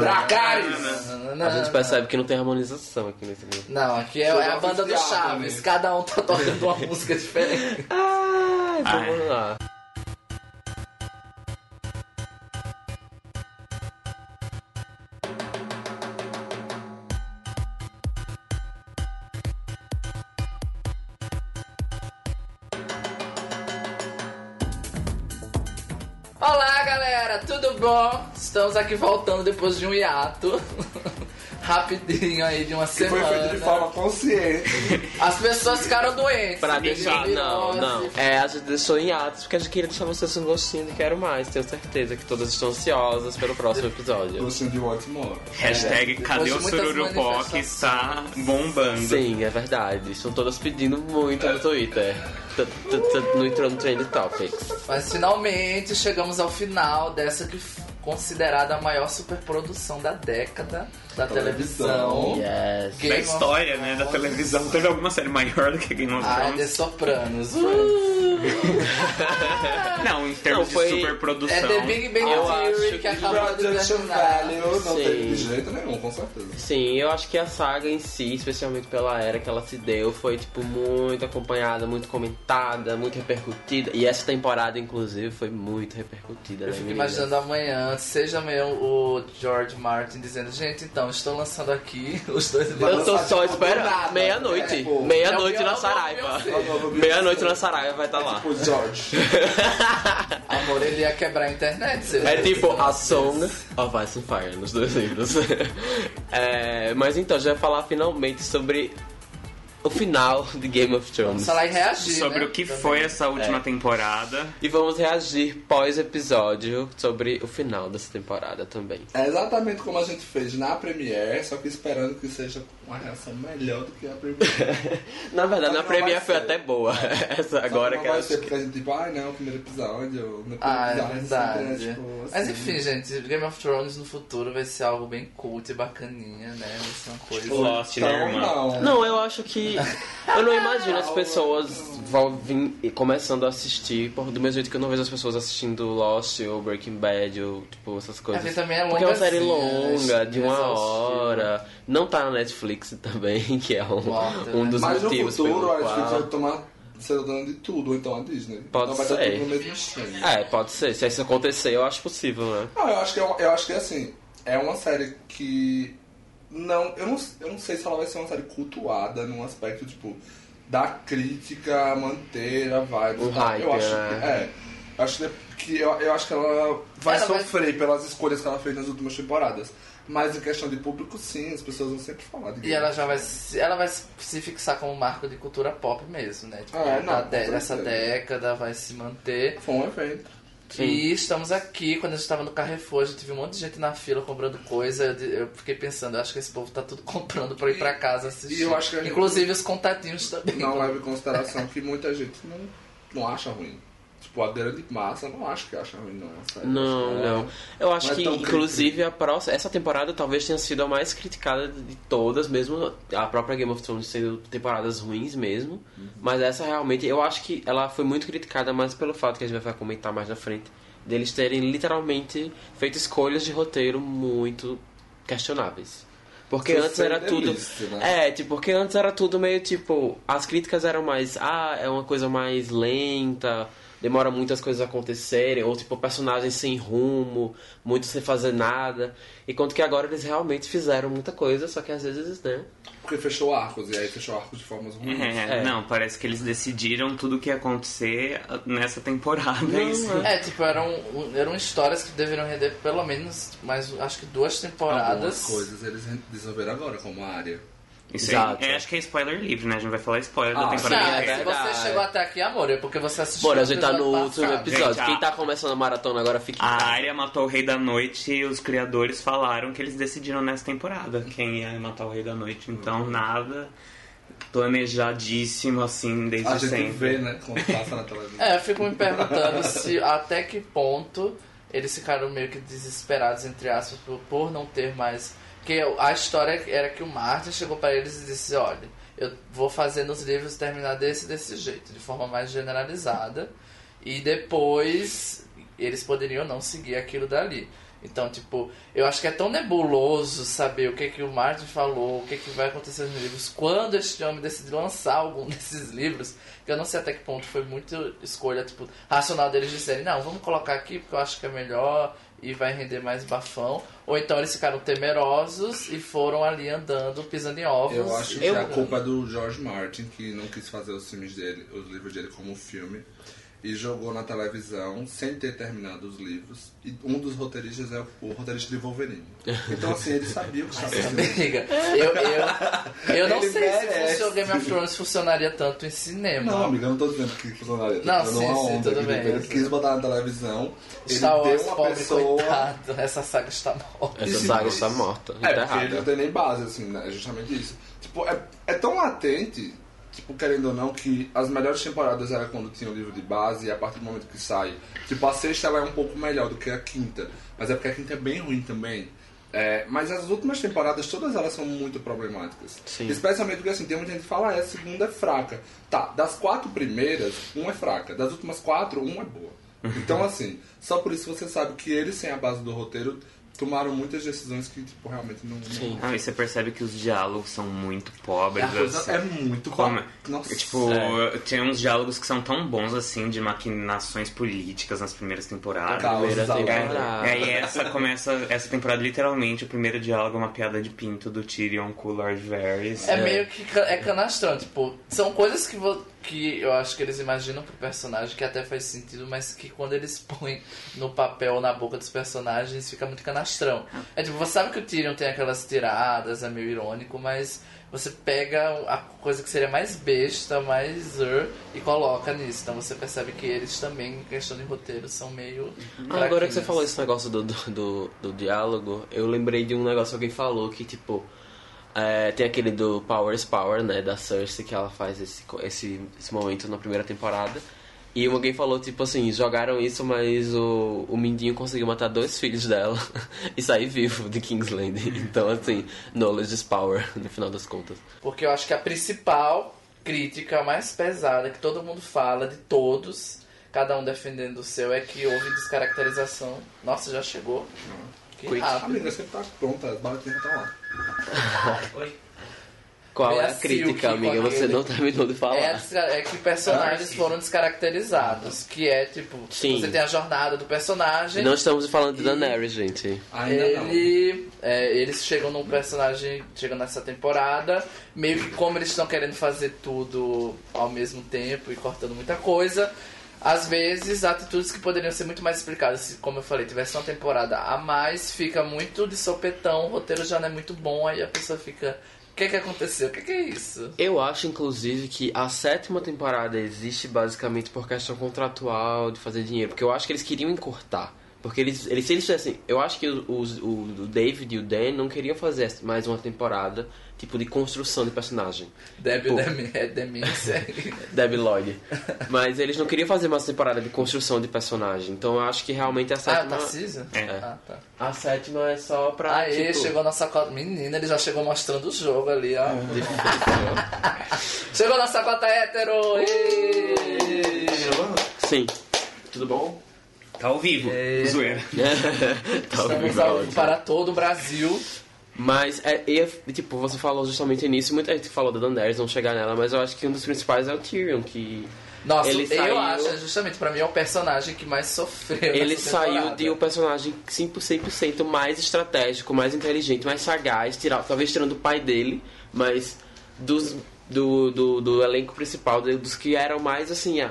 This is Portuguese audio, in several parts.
Dracarys! A gente percebe que não tem harmonização aqui nesse livro. Não, aqui é, é a banda do Chaves. Cada um tá tocando uma música diferente. Ai, vamos lá. Estamos aqui voltando depois de um hiato. Rapidinho aí, de uma Que foi feito de semana. forma consciente. As pessoas ficaram doentes. Pra deixar. Não, virose. não. É, a gente deixou em atos porque a gente queria deixar vocês com gostinho de quero mais. Tenho certeza que todas estão ansiosas pelo próximo episódio. Gostinho de Watmore. Hashtag cadê de o Sururupó que está bombando. Sim, é verdade. Estão todas pedindo muito no Twitter. No entrou no Trend Topics. Mas finalmente chegamos ao final dessa que considerada a maior superprodução da década da televisão. Yes. Da Game história, né, da televisão. Teve alguma série maior do que Game of Ah, é The Thrones? Sopranos. Não, em termos Não, foi- de superprodução. É The Big Bang Theory que que acabou de terminar. Value não Sim. teve de jeito nenhum, com certeza. Sim, eu acho que a saga em si, especialmente pela era que ela se deu, foi tipo muito acompanhada, muito comentada, muito repercutida. E essa temporada, inclusive, foi muito repercutida, Eu né, fico imaginando amanhã, seja amanhã o George Martin dizendo, gente, então, estou lançando aqui os dois Eu tô só do esperando. Meia-noite. pô. Meia-noite É na Saraiva. É Meia-noite na Saraiva vai estar lá. Tipo George. Amor, ele ia quebrar a internet. É tipo a. Song of Ice and Fire nos dois livros. É, mas então, já ia falar finalmente sobre o final de Game of Thrones. Vamos falar e reagir, Sobre né? o que Também. foi essa última É. temporada. E vamos reagir pós-episódio sobre o final dessa temporada também. É exatamente como a gente fez na Premiere, só que esperando que seja uma reação melhor do que a Premiere. Na verdade, na que não Premiere foi ser. até boa. Essa agora que não vai ser acho porque a gente tipo, ai não, o primeiro episódio, no primeiro Ah, é episódio, verdade. sempre é, tipo, Mas assim. enfim, gente, Game of Thrones no futuro vai ser algo bem cult e bacaninha, né? Vai ser uma coisa. Lost, né, Então, irmã? não. Não, eu acho que. Eu não imagino as pessoas vão vir começando a assistir, por, do mesmo jeito que eu não vejo as pessoas assistindo Lost ou Breaking Bad ou tipo essas coisas. Também é Porque é uma série longa, de uma Exaustivo. hora. Não tá na Netflix também, que é um, um né? dos Mas no motivos futuro, pelo a Netflix vai tomar ser dona de tudo, ou então a Disney. Pode então vai ser. estar tudo no mesmo stream. É, pode ser. Se isso acontecer, eu acho possível, né? Não, eu acho que é, eu acho que assim, é uma série que não eu, não, eu não sei se ela vai ser uma série cultuada num aspecto tipo da crítica manter a vibe. Um e tal. hype, eu acho né? que, é, eu acho que eu, eu acho que ela vai Ela vai- sofrer pelas escolhas que ela fez nas últimas temporadas. Mas em questão de público, sim, as pessoas vão sempre falar de E ela já vai se, ela vai se fixar como marco de cultura pop mesmo, né? Tipo, Ah, é, não, de- dessa década vai se manter. Foi um evento. Sim. E estamos aqui, quando a gente estava no Carrefour, a gente viu um monte de gente na fila comprando coisa. Eu, fiquei pensando, eu acho que esse povo tá tudo comprando pra ir pra casa assistir. E a gente- Inclusive os contatinhos também. Não leva em consideração que muita gente não, não acha ruim. Tipo, a grande massa não acha que acha ruim, não. a série. Não, Acho que não. Eu acho Não é que, tão inclusive, a próxima, essa temporada talvez tenha sido a mais criticada de todas, mesmo a própria Game of Thrones sendo temporadas ruins mesmo. Mas essa realmente, eu acho que ela foi muito criticada mais pelo fato que a gente vai comentar mais na frente, deles terem literalmente feito escolhas de roteiro muito questionáveis. Porque Foi antes era tudo. né? É, tipo, porque antes era tudo meio tipo. As críticas eram mais. Ah, é uma coisa mais lenta, demora muitas coisas a acontecerem, ou tipo, personagens sem rumo, muito sem fazer nada. Enquanto que agora eles realmente fizeram muita coisa, só que às vezes, né? Porque fechou arcos, e aí fechou arcos de formas ruins. É, É. Não, parece que eles decidiram tudo o que ia acontecer nessa temporada. Não, Isso. é. É, tipo, eram, eram histórias que deveriam render pelo menos mais, acho que duas temporadas. Algumas coisas eles resolveram agora, como a área. Isso Exato. aí, é, acho que é spoiler livre, né? A gente vai falar spoiler Ah, da Não, temporada Sim, é inteira. se você chegou até aqui, amor, é porque você assistiu Bora, a gente tá no último passado. episódio. Gente, Quem a- tá começando a maratona agora fica em A área matou o Rei da Noite e os criadores falaram que eles decidiram nessa temporada quem ia matar o Rei da Noite. Então, nada planejadíssimo assim desde A gente sempre. vê, né, quando passa na televisão. É, eu fico me perguntando se até que ponto eles ficaram meio que desesperados, entre aspas, por, por não ter mais. Porque a história era que o Martin chegou para eles e disse: olha, eu vou fazer nos livros terminar desse desse jeito, de forma mais generalizada. E depois eles poderiam não seguir aquilo dali. Então, tipo, eu acho que é tão nebuloso saber o que que o Martin falou, o que que vai acontecer nos livros, quando este homem decide lançar algum desses livros, que eu não sei até que ponto foi muito escolha, tipo, racional deles disserem, não, vamos colocar aqui porque eu acho que é melhor e vai render mais bafão. Ou então eles ficaram temerosos e foram ali andando, pisando em ovos. Eu acho que a jogando. culpa é do George Martin, que não quis fazer os filmes dele, os livros dele como filme. E jogou na televisão sem ter terminado os livros. E um dos roteiristas é o roteirista de Wolverine. Então, assim, ele sabia o que estava fazendo. Amiga, eu, eu, eu não Ele sei se merece. fosse o Game of Thrones funcionaria tanto em cinema. Não, amiga, eu não tô dizendo que funcionaria. Não, sim, uma sim, onda tudo bem, Ele quis botar na televisão. Star ele Wars, deu uma pobre pessoa. coitado, essa saga está morta. Essa saga está morta. É, porque ele não tem nem base, assim, né? É justamente isso. Tipo, é, é tão latente, tipo, querendo ou não, que as melhores temporadas era quando tinha o livro de base e a partir do momento que sai. Tipo, a sexta ela é um pouco melhor do que a quinta. Mas é porque a quinta é bem ruim também. É, mas as últimas temporadas, todas elas são muito problemáticas. Sim. Especialmente porque assim, tem muita gente que fala, ah, a segunda é fraca. Tá, das quatro primeiras, uma é fraca. Das últimas quatro, uma é boa. Então, assim, só por isso você sabe que eles, sem a base do roteiro, tomaram muitas decisões que, tipo, realmente não. não- Sim. Ah, e você percebe que os diálogos são muito pobres. A coisa assim. é muito ba- Nossa. Tipo, É. tem uns diálogos que são tão bons assim, de maquinações políticas nas primeiras temporadas. Tá, Primeira temporada. É, e essa começa, essa temporada, literalmente, o primeiro diálogo é uma piada de pinto do Tyrion com o Lord Varys. É meio que é canastrão, tipo, são coisas que, vo- que eu acho que eles imaginam pro personagem que até faz sentido, mas que quando eles põem no papel, na boca dos personagens, fica muito canastrão. É tipo, você sabe que o Tyrion tem aquelas tiradas, é meio irônico, mas você pega a coisa que seria mais besta, mais e coloca nisso. Então você percebe que eles também, em questão de roteiro, são meio. Ah, agora que você falou esse negócio do, do, do, do diálogo, eu lembrei de um negócio que alguém falou que, tipo, é, tem aquele do Power is Power, né, da Cersei, que ela faz esse, esse, esse momento na primeira temporada. E alguém falou, tipo assim, jogaram isso, mas o, o Mindinho conseguiu matar dois filhos dela e sair vivo de Kingsland. Então, assim, knowledge is power, no final das contas. Porque eu acho que a principal crítica mais pesada que todo mundo fala, de todos, cada um defendendo o seu, é que houve descaracterização. Nossa, já chegou. Que Quick. Rápido. amiga sempre tá pronta, as baratinhas estão lá. Qual Vem é a a crítica, Silk amiga? Você aquele- não terminou de falar. É, é que personagens foram descaracterizados. Que é tipo, Sim. você tem a jornada do personagem. Não estamos falando de Daenerys, gente. Ainda não. Ele, é, eles chegam num personagem, chegam nessa temporada, meio que como eles estão querendo fazer tudo ao mesmo tempo e cortando muita coisa, às vezes atitudes que poderiam ser muito mais explicadas, se, como eu falei, tivesse uma temporada a mais, fica muito de sopetão, o roteiro já não é muito bom, aí a pessoa fica, o que que aconteceu? O que que é isso? Eu acho, inclusive, que a sétima temporada existe basicamente por questão contratual de fazer dinheiro. Porque eu acho que eles queriam encurtar. Porque eles, eles se eles fizessem. Eu acho que os, o, o David e o Dan não queriam fazer mais uma temporada, tipo, de construção de personagem. Debbie Pô. Demi- é demência. Debbie Lloyd. Mas eles não queriam fazer mais temporada de construção de personagem. Então eu acho que realmente a ah, sétima. Tarcísio? É. Ah, tá. a sétima é só pra. Aê, tipo, chegou nossa cota. Menina, ele já chegou mostrando o jogo ali, ó. de- Chegou nossa cota hétero! Ê! Sim. Tudo bom? Tá ao vivo, É. zoeira. tá Estamos horrível, ao ótimo. vivo para todo o Brasil. Mas, é, e, tipo, você falou justamente nisso, muita gente falou da Daenerys, vamos chegar nela, mas eu acho que um dos principais é o Tyrion, que Nossa, Ele eu saiu- acho, justamente, pra mim é o personagem que mais sofreu. ele saiu de um personagem 100% mais estratégico, mais inteligente, mais sagaz, tirar, talvez tirando o pai dele, mas dos, do, do, do elenco principal, dos que eram mais, assim, a,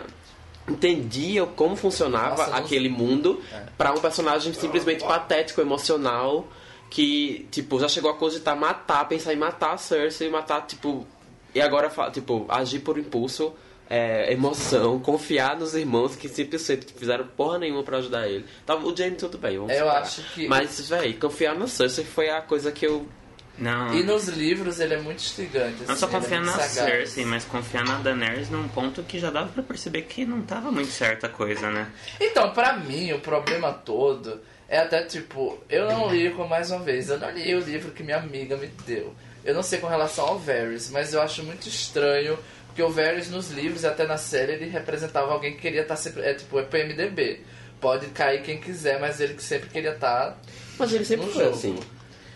entendiam como funcionava Nossa, aquele mundo É. pra um personagem simplesmente patético, emocional, que, tipo, já chegou a cogitar matar, pensar em matar a Cersei, matar, tipo, e agora, tipo, agir por impulso, é, emoção, confiar nos irmãos que simplesmente fizeram porra nenhuma pra ajudar ele. Tava, o Jaime tudo bem, vamos Eu separar. acho que- Mas, véi, confiar na Cersei foi a coisa que eu... Não. E nos livros ele é muito instigante. Não assim, só é confiar muito na sagaz. Cersei, mas confiar na Daenerys num ponto que já dava pra perceber que não tava muito certa a coisa, né? Então, pra mim, o problema todo é até tipo, eu não li com mais uma vez, eu não li o livro que minha amiga me deu. Eu não sei com relação ao Varys, mas eu acho muito estranho, porque Porque o Varys nos livros e até na série ele representava alguém que queria estar sempre. É tipo, é PMDB. Pode cair quem quiser, mas ele que sempre queria estar. Mas ele sempre foi jogo. assim.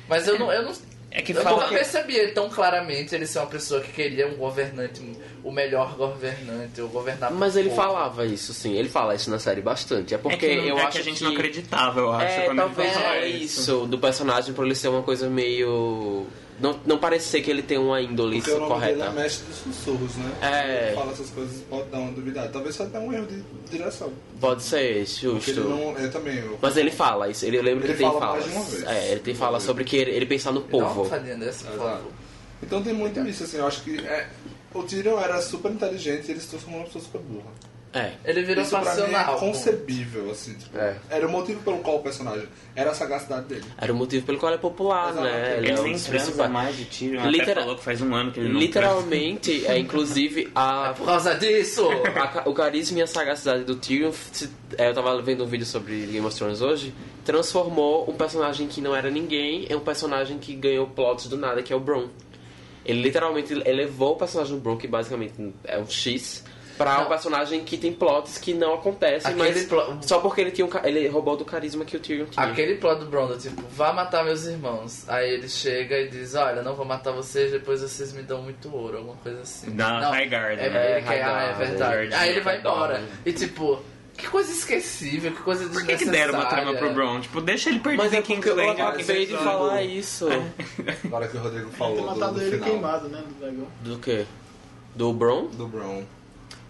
Mas eu não. Eu não É que eu nunca que- percebi tão claramente ele ser uma pessoa que queria um governante, o melhor governante, ou governar por Mas ele pouco. falava isso, sim. Ele fala isso na série bastante. É porque é que, eu é acho que a gente não acreditava, eu acho, É, quando talvez é isso, do personagem pra ele ser uma coisa meio. Não, não parece ser que ele tem uma índole Porque o nome dele correta. é mestre dos sussurros, né? É. Ele fala essas coisas pode dar uma duvidade. Talvez só tenha um erro de direção. Pode ser, Porque ele justo. não. Eu também. Eu, Mas ele fala isso, ele lembra Ele que tem fala falas. mais de uma vez. É, ele tem fala sobre que ele, ele pensar no uma povo. dessa. Então tem muito isso, assim, eu acho que é, o Tyrion era super inteligente e ele se transformou numa pessoa super burra. É. Ele virou Isso pra mim é passional. concebível, assim, tipo, É. era o motivo pelo qual o personagem era a sagacidade dele. Era o motivo pelo qual ele é popular, Exato. né? Ele é um nem transa mais de tiro. Até Litera- falou que faz um ano que ele não Literalmente, é inclusive a Por causa disso! A o carisma e a sagacidade do Tyrion, se- é, eu tava vendo um vídeo sobre Game of Thrones hoje, transformou um personagem que não era ninguém em um personagem que ganhou plots do nada, que é o Bron. Ele literalmente elevou o personagem do Bron, que basicamente é um X, pra um Não. personagem que tem plots que não acontecem, Aquele mas plo- só porque ele tinha um, ele roubou do carisma que o Tyrion tinha. Aquele plot do Bron, do tipo, vá matar meus irmãos. Aí ele chega e diz, olha, não vou matar vocês, depois vocês me dão muito ouro, alguma coisa assim. Da não, Highgarden, É, né? ele quer, ah, é verdade. Jardim, Aí ele vai embora. E tipo, que coisa esquecível, que coisa Por que, que deram uma trama pro Bron? Tipo, deixa ele perder Mas é King's eu acabei de falar isso. Agora que o Rodrigo falou do, matado do ele final queimado, né? Do. Do quê? Do Bron? do Bron.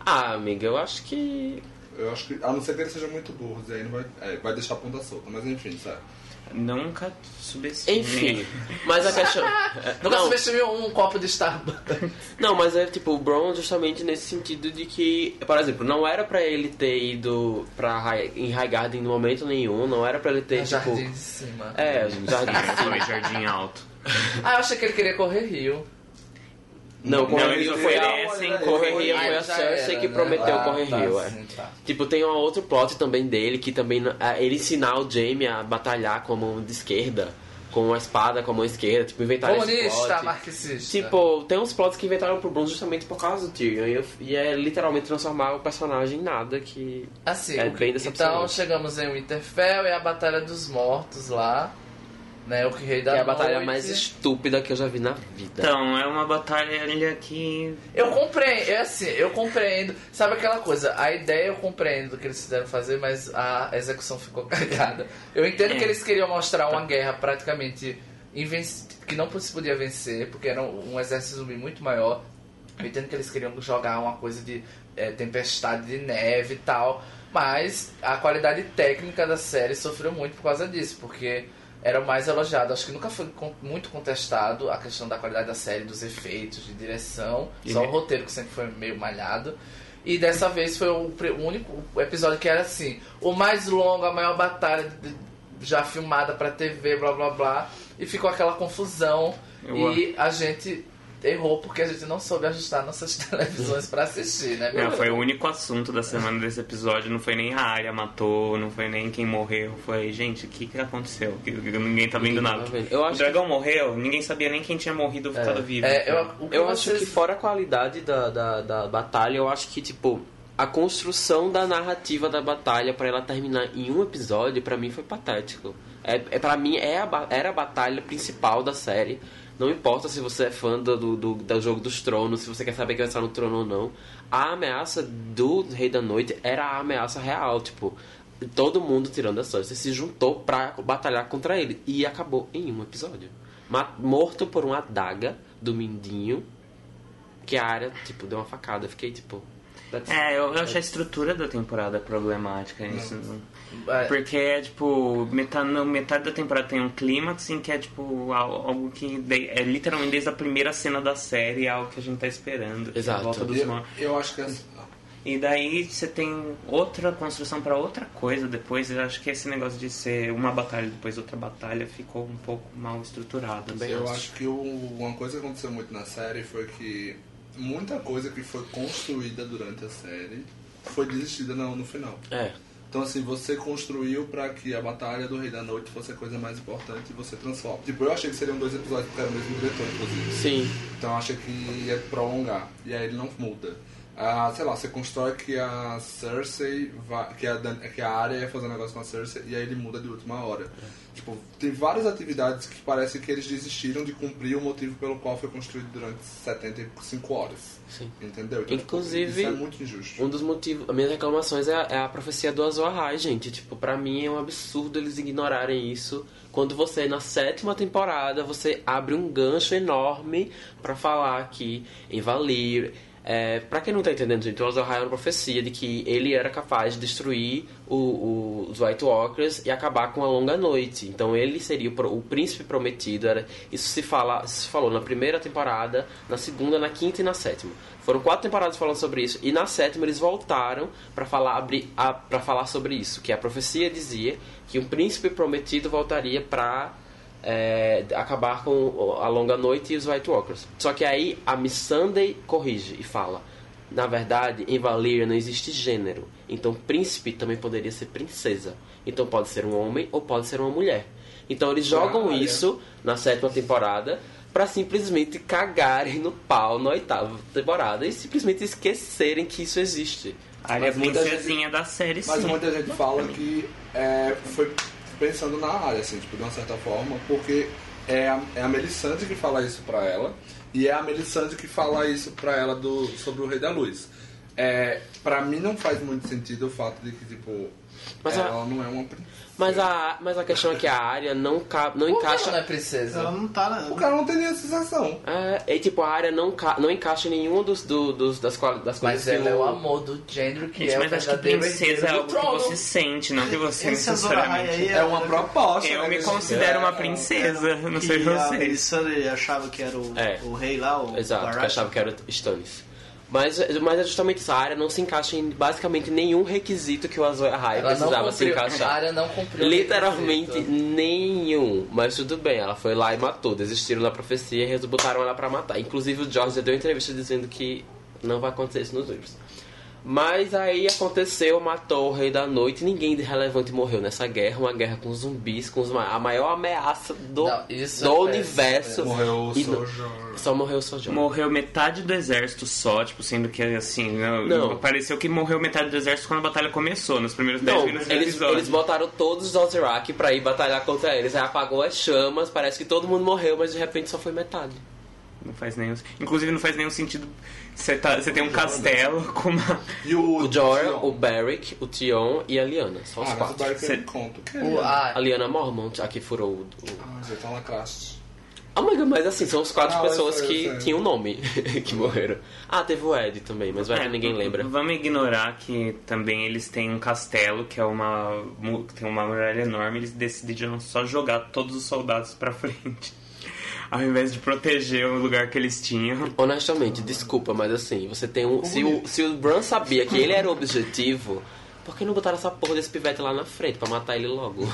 Ah, amiga, eu acho que Eu acho que, a não ser que ele seja muito burro, e aí não vai, é, vai deixar a ponta solta, mas enfim, sabe? Nunca subestime. Enfim, mas a questão. Nunca não, subestime um copo de Starbucks. não, mas é tipo o Bron justamente nesse sentido de que, por exemplo, não era pra ele ter ido pra High, em Highgarden em momento nenhum, não era pra ele ter No tipo. jardim de cima. É, jardim. Foi Jardim Alto. Ah, eu achei que ele queria correr rio. Não, Não, eles Rio foi a, oferecem Correr Rio Ah, foi a Cersei que né? prometeu Ah, Correr tá, Rio, é. sim, tá. Tipo, tem um outro plot também dele que também é ele ensinar o Jaime a batalhar com a mão de esquerda, com a espada com a mão esquerda, tipo, inventar esse Comunista, plot. marxista. Tipo, tem uns plots que inventaram pro Bron justamente por causa do Tyrion. E, e é literalmente transformar o personagem em nada que. Assim, É bem então decepcionante. chegamos em Winterfell e a Batalha dos Mortos lá. Né, o que rei Que da é a batalha noite. mais estúpida que eu já vi na vida. Então, é uma batalha que. Eu compreendo, é assim, eu compreendo. Sabe aquela coisa, a ideia eu compreendo do que eles quiseram fazer, mas a execução ficou cagada. Eu entendo É. que eles queriam mostrar uma guerra praticamente que não se podia vencer, porque era um, um exército zumbi muito maior. Eu entendo que eles queriam jogar uma coisa de é, tempestade de neve e tal, mas a qualidade técnica da série sofreu muito por causa disso, porque era o mais elogiado. Acho que nunca foi muito contestado a questão da qualidade da série, dos efeitos, de direção, E só me- o roteiro que sempre foi meio malhado. E dessa vez foi o, único episódio que era assim, o mais longo, a maior batalha já filmada pra TV, blá blá blá, e ficou aquela confusão Eu- e a gente errou porque a gente não soube ajustar nossas televisões pra assistir, né? Não, foi o único assunto da semana desse episódio. Não foi nem a área matou, não foi nem quem morreu. Foi, gente, o que, que aconteceu? Que- que Ninguém tá vendo nada. tá vendo. Eu o acho dragão morreu, ninguém sabia nem quem tinha morrido ou ficado vivo. É, eu, o que Eu acho vocês- que fora a qualidade da, da, da batalha, eu acho que, tipo, a construção da narrativa da batalha pra ela terminar em um episódio, pra mim foi patético. É, é para mim é a, era a batalha principal da série. Não importa se você é fã do, do, do, jogo dos tronos, se você quer saber quem vai estar no trono ou não. A ameaça do Rei da Noite era a ameaça real, tipo, todo mundo tirando a Cersei se juntou pra batalhar contra ele e acabou em um episódio. Morto por uma adaga do Mindinho que a área, tipo, deu uma facada. Eu fiquei, tipo... É, eu, eu achei a estrutura da temporada problemática. Isso, não- Porque é tipo, metade, metade da temporada tem um clímax em que é tipo al- algo que de- é literalmente desde a primeira cena da série, é algo que a gente tá esperando. é a Exato. volta dos Eu, eu acho que é assim, E daí você tem outra construção pra outra coisa depois. Eu acho que esse negócio de ser uma batalha depois outra batalha ficou um pouco mal estruturado. Também Eu acho. acho que o- uma coisa que aconteceu muito na série foi que muita coisa que foi construída durante a série foi desistida no, no final. É. Então, assim, você construiu pra que a Batalha do Rei da Noite fosse a coisa mais importante e você transforma. Tipo, eu achei que seriam dois episódios porque era o mesmo diretor, inclusive. Sim. Então, eu achei que ia prolongar. E aí ele não muda. Ah, sei lá, você constrói que a Cersei vai, que a, que a Arya ia fazer um negócio com a Cersei e aí ele muda de última hora. Tipo, tem várias atividades que parece que eles desistiram de cumprir o motivo pelo qual foi construído durante 75 horas. Sim. Entendeu? Então, tipo, Inclusive, isso é muito injusto. Um dos motivos, as minhas reclamações é a, é a profecia do Azor Ahai, gente. Tipo, pra mim é um absurdo eles ignorarem isso. Quando você, na sétima temporada, você abre um gancho enorme pra falar que em Valir... É, pra quem não tá entendendo, gente, o Azor é uma profecia de que ele era capaz de destruir o- o- os White Walkers e acabar com a Longa Noite. Então ele seria o, o príncipe prometido. Era, isso se, fala, se falou na primeira temporada, na segunda, na quinta e na sétima. Foram quatro temporadas falando sobre isso. E na sétima eles voltaram pra falar, falar sobre isso. Que a profecia dizia que um príncipe prometido voltaria pra é, acabar com a longa noite e os White Walkers. Só que aí a Miss Sunday corrige e fala: na verdade, em Valyria não existe gênero. Então, príncipe também poderia ser princesa. Então, pode ser um homem ou pode ser uma mulher. Então, eles jogam Olha. isso na sétima temporada pra simplesmente cagarem no pau na oitava temporada e simplesmente esquecerem que isso existe. A área Mas muita princesinha da série, Mas sim. muita gente fala que é, foi pensando na área, assim, tipo, de uma certa forma, porque é a, é a Melisandre que fala isso pra ela, e é a Melisandre que fala isso pra ela do, sobre o Rei da Luz. É, pra mim não faz muito sentido o fato de que, tipo, Mas a- ela não é uma princesa. Mas a, mas a questão é que a área não, ca, não Por encaixa. ela não é princesa? Ela não tá na. O cara não tem nem a sensação. É, e tipo, a área não, ca, não encaixa em nenhum dos, do, dos, das, quali- das coisas Mas ela é o amor do gênero que Gente, é o mas acho que princesa é algo que você sente, não que você Esse necessariamente... É uma proposta. Eu né, me considero uma É, princesa, não que sei a vocês. Melisandre achava que era o, É. o rei lá, o Exato, que achava que era Stannis. Mas, mas é justamente essa área não se encaixa em basicamente nenhum requisito que o Azor Ahai Ela precisava se cumpriu, a encaixar. área não cumpriu. Literalmente nenhum. Mas tudo bem, ela foi lá e matou. Desistiram da profecia e botaram ela pra matar. Inclusive o George já deu entrevista dizendo que não vai acontecer isso nos livros. Mas aí aconteceu, matou o Rei da Noite. Ninguém de relevante morreu nessa guerra. Uma guerra com zumbis, com os ma- a maior ameaça do, Não, isso do é universo. Morreu o E Sojourner. Só morreu o Sojourner. Morreu metade do exército só, tipo, sendo que assim, não, Não. pareceu que morreu metade do exército quando a batalha começou, nos primeiros 10 Não, minutos do eles, episódio. eles botaram todos os Ozark pra ir batalhar contra eles. Aí apagou as chamas, parece que todo mundo morreu, mas de repente só foi metade. Não faz nenhum. Inclusive não faz nenhum sentido. Você tá, você tem um castelo com uma. E o, O Jorah, Tion. o Beric, o Tion e a Liana. Só os Ah, mas o quatro. Barry Cê- não conta. O que ah, A Liana Mormont, a que furou o. o... Ah, já tá lacraste. Ah, my God, mas assim, são os quatro Ah, pessoas sei, que tinham nome que morreram. Ah, teve o Ed também, mas o Ed É, ninguém lembra. Vamos ignorar que também eles têm um castelo, que é uma. tem uma muralha enorme, eles decidiram só jogar todos os soldados pra frente. Ao invés de proteger o lugar que eles tinham. Honestamente, desculpa, mas assim, você tem um. Se o, se o Bran sabia que ele era o objetivo, por que não botaram essa porra desse pivete lá na frente pra matar ele logo?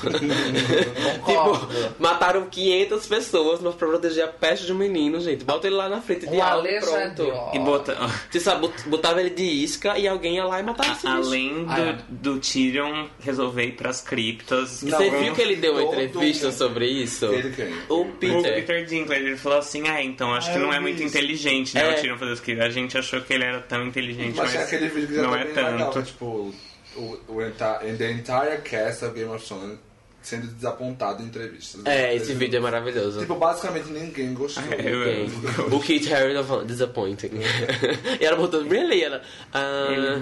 Tipo, mataram 500 pessoas, mas pra proteger a peste de um menino, gente. Bota ele lá na frente de um algo e Alexandre. pronto. E bota. Você sabe, bot- botava ele de isca e alguém ia lá e matava esse além do, Ah, é. do Tyrion resolver ir pras criptas. Não, Você viu que ele deu uma entrevista sobre isso? Ele quem? O O Peter. Peter Dinklage, ele falou assim, ah, então, acho Ah, que não eu é muito isso. inteligente, né, É. o Tyrion fazer isso, a gente achou que ele era tão inteligente, Mas mas, tem aquele vídeo que já não é legal, tanto. é tipo, o, o enti- and the entire cast of Game of Thrones sendo desapontado em entrevistas. É, esse vídeo é maravilhoso. Tipo, basicamente ninguém gostou. É, eu-. O Kit Harington disappointing. e ela botou, really? Ela, ah,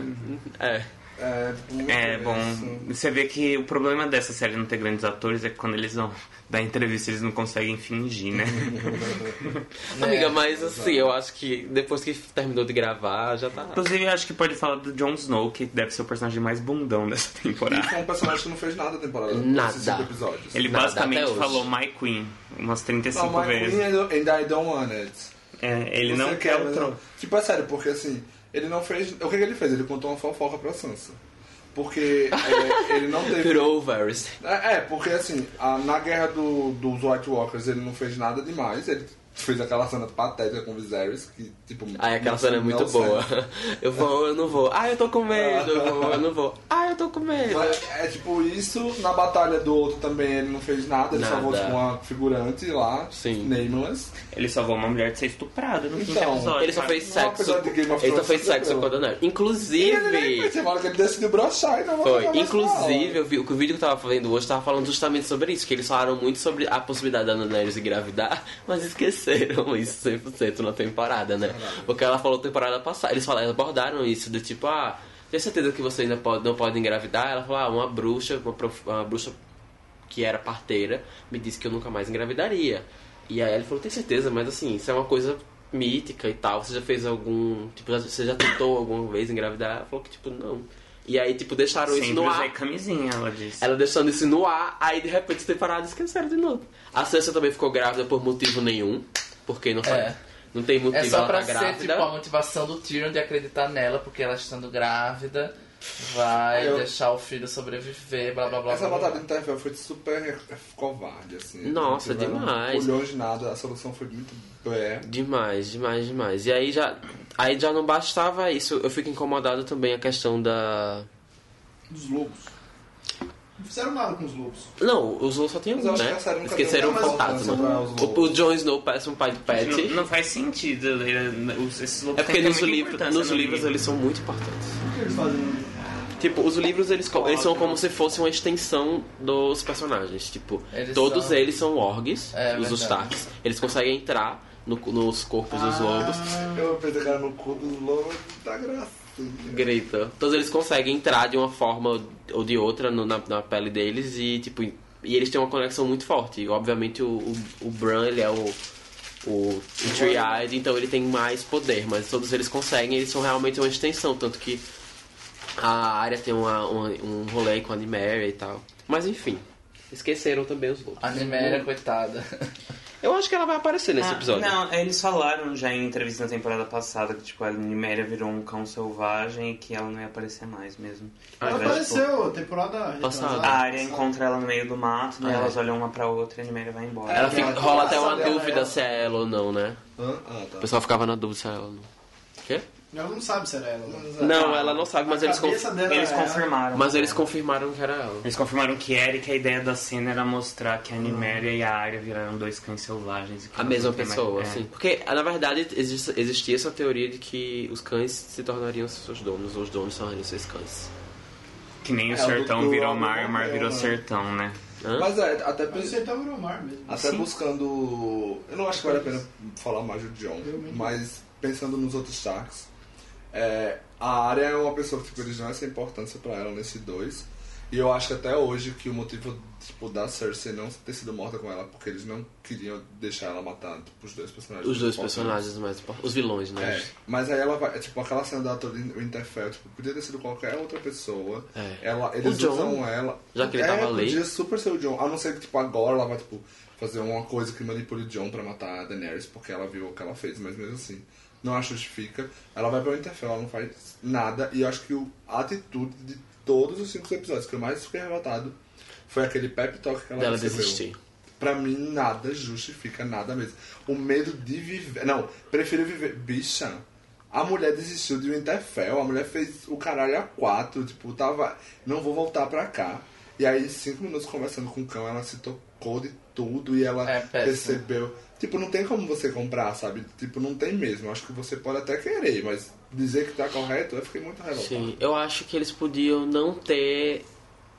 é. É, muito É, bom, isso. você vê que o problema dessa série não ter grandes atores é que quando eles vão dar entrevista eles não conseguem fingir, né? Amiga, mas assim, eu acho que depois que terminou de gravar, já tá... Inclusive, eu acho que pode falar do Jon Snow, que deve ser o personagem mais bundão dessa temporada. foi um personagem que não fez nada na temporada. Nada. Esses cinco episódios. Ele Nada, basicamente falou My Queen umas 35 não, mas vezes. Queen and I don't want it. É, ele Você não quer o mas trono. não. Tipo, é sério, porque assim, ele não fez. O que, ele fez? Ele contou uma fofoca pra Sansa. Porque é, ele não teve. Virou o Varys. É, é, porque assim, a- na guerra do, dos White Walkers ele não fez nada demais. Ele fez aquela cena patética com o Viserys, que, tipo... Ah, aquela cena é muito boa. Eu vou, eu não vou. Ah, eu tô com medo. Eu vou, eu não vou. Ah, eu tô com medo. Mas é tipo isso, na batalha do outro também ele não fez nada, ele Nada. salvou tipo uma figurante lá, Sim. nameless. Ele salvou uma mulher de ser estuprada no Então, episódio. Ele só fez sexo. Ele só fez sexo com a Daenerys. Ele, Inclusive. você fala que ele decidiu brochar e não Foi. Inclusive, eu vi, o que o vídeo que eu tava fazendo hoje tava falando justamente sobre isso, que eles falaram muito sobre a possibilidade da Daenerys engravidar, mas esqueceram isso 100% na temporada, né? Porque ela falou temporada passada, eles falaram, abordaram isso, do tipo, ah, tem certeza que você ainda pode, não pode engravidar? Ela falou, ah, uma bruxa, uma, prof- uma bruxa que era parteira, me disse que eu nunca mais engravidaria. E aí ele falou, tem certeza, mas assim, isso é uma coisa mítica e tal. Você já fez algum. Tipo, você já tentou alguma vez engravidar? Ela falou que, tipo, não. E aí, tipo, deixaram isso Sempre no usei ar. camisinha, ela disse. Ela deixando isso no ar, aí de repente e esqueceram de novo. A Sansa também ficou grávida por motivo nenhum. Porque não faz. É. Não tem motivo É só ela pra tá ser grávida. tipo a motivação do Tyrion de acreditar nela, porque ela estando grávida vai Eu- deixar o filho sobreviver, blá blá blá. Essa blá, batalha do Interfell foi super covarde, assim. Nossa, Não tiveram demais. Culhões de nada, a solução foi muito bé. Demais, demais, demais. E aí já, aí já não bastava isso. Eu fico incomodado também a questão da. Dos lobos. Não fizeram nada com os lobos. Não, os lobos só tinham eu um, né? Esqueceram o fantasma. os O, o Jon Snow parece um pai de pet. Não, não faz sentido. ele- os- Esses lobos É porque nos, importância nos no livros livro. eles são muito importantes. O que eles fazem? Tipo, os livros eles, co- eles são como se fosse uma extensão dos personagens. Tipo, Eles todos são- eles são orgs, É, os verdade. Starks. Eles conseguem entrar no- nos corpos dos lobos. Eu que era no cu dos lobos da graça. Grita. Todos eles conseguem entrar de uma forma ou de outra no- na, na pele deles e, tipo, e eles têm uma conexão muito forte. E, obviamente, o, o, o Bran, ele é o, o, o Three-Eyed, então ele tem mais poder, mas todos eles conseguem, eles são realmente uma extensão, tanto que a área tem uma, uma- um rolê com a Nymeria e tal. Mas, enfim, esqueceram também os lobos. A Niméria, coitada. Eu acho que ela vai aparecer nesse Ah, episódio. Não, eles falaram já em entrevista na temporada passada que tipo, a Niméria virou um cão selvagem e que ela não ia aparecer mais mesmo. Ela Era, tipo, apareceu, a temporada Passada. A área encontra ela no meio do mato, Ah, é. elas olham uma pra outra e a Niméria vai embora. Ela É, fica- rola até uma dúvida é- se é ela ou não, né? Ah, O tá. pessoal ficava na dúvida se é ela ou não. Quê? Ela não sabe se era ela. Não. Não, ela não sabe, mas A eles, conf- Eles é confirmaram. mas eles confirmaram que era ela. Eles confirmaram que era e que a ideia da cena era mostrar que a Niméria e a Arya viraram dois cães selvagens. e que A mesma tem mais- pessoa, é. assim. Porque, na verdade, existia essa teoria de que os cães se tornariam seus donos, ou os donos se tornariam seus cães. Que nem o É, o sertão do- virou do- mar e o mar do- virou né? sertão, né? Hã? Mas é, até, Mas você tá virou mar mesmo. até Sim. buscando. Eu não acho que vale a pena falar mais do John, mas pensando nos outros Starks, é, a área é uma pessoa que tipo, eles dão essa importância pra ela nesse 2. E eu acho que até hoje que o motivo tipo, da Cersei não ter sido morta com ela porque eles não queriam deixar ela matar tipo, os dois personagens. Os dois personagens mais. Os vilões, né? É, mas aí ela vai, é, tipo, aquela cena da toda Winterfell, tipo, podia ter sido qualquer outra pessoa. É. Ela, eles O Jon, usam ela. já que ele é, tava ali. Podia super ser o John. A não ser que, tipo, agora ela vai, tipo, fazer uma coisa que manipule o John pra matar a Daenerys, porque ela viu o que ela fez, mas mesmo assim, não a justifica. Ela vai pra Winterfell, ela não faz nada, e eu acho que o, a atitude de todos os cinco episódios que eu mais fiquei revoltado foi aquele pep talk que ela Dela recebeu. desistir. Pra mim, nada justifica nada mesmo. O medo de viver. Não, prefiro viver. Bicha, a mulher desistiu de Winterfell, a mulher fez o caralho a quatro, tipo, tava. Não vou voltar pra cá. E aí, cinco minutos conversando com o cão, ela se tocou de tudo e ela É péssimo. percebeu. Tipo, não tem como você comprar, sabe? Tipo, não tem mesmo. Acho que você pode até querer, mas dizer que tá correto, eu fiquei muito revoltado. Sim, eu acho que eles podiam não ter.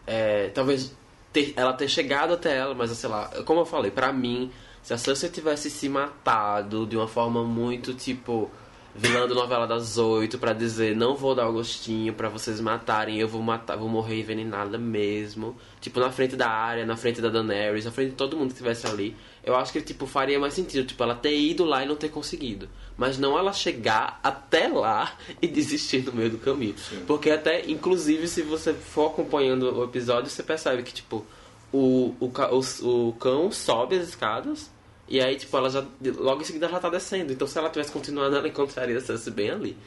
é, talvez ter- ela ter chegado até ela, mas sei lá, como eu falei, pra mim, se a Cersei tivesse se matado de uma forma muito tipo. Vilã da novela das oito pra dizer não vou dar o gostinho pra vocês matarem, eu vou matar, vou morrer envenenada mesmo. Tipo, na frente da área, na frente da Daenerys, na frente de todo mundo que estivesse ali. Eu acho que, tipo, faria mais sentido, tipo, ela ter ido lá e não ter conseguido. Mas não ela chegar até lá e desistir no meio do caminho. Porque até, inclusive, se você for acompanhando o episódio, você percebe que, tipo, o, o, o, o cão sobe as escadas e aí, tipo, ela já. Logo em seguida ela já tá descendo. Então se ela tivesse continuado, ela encontraria a Cersei bem ali.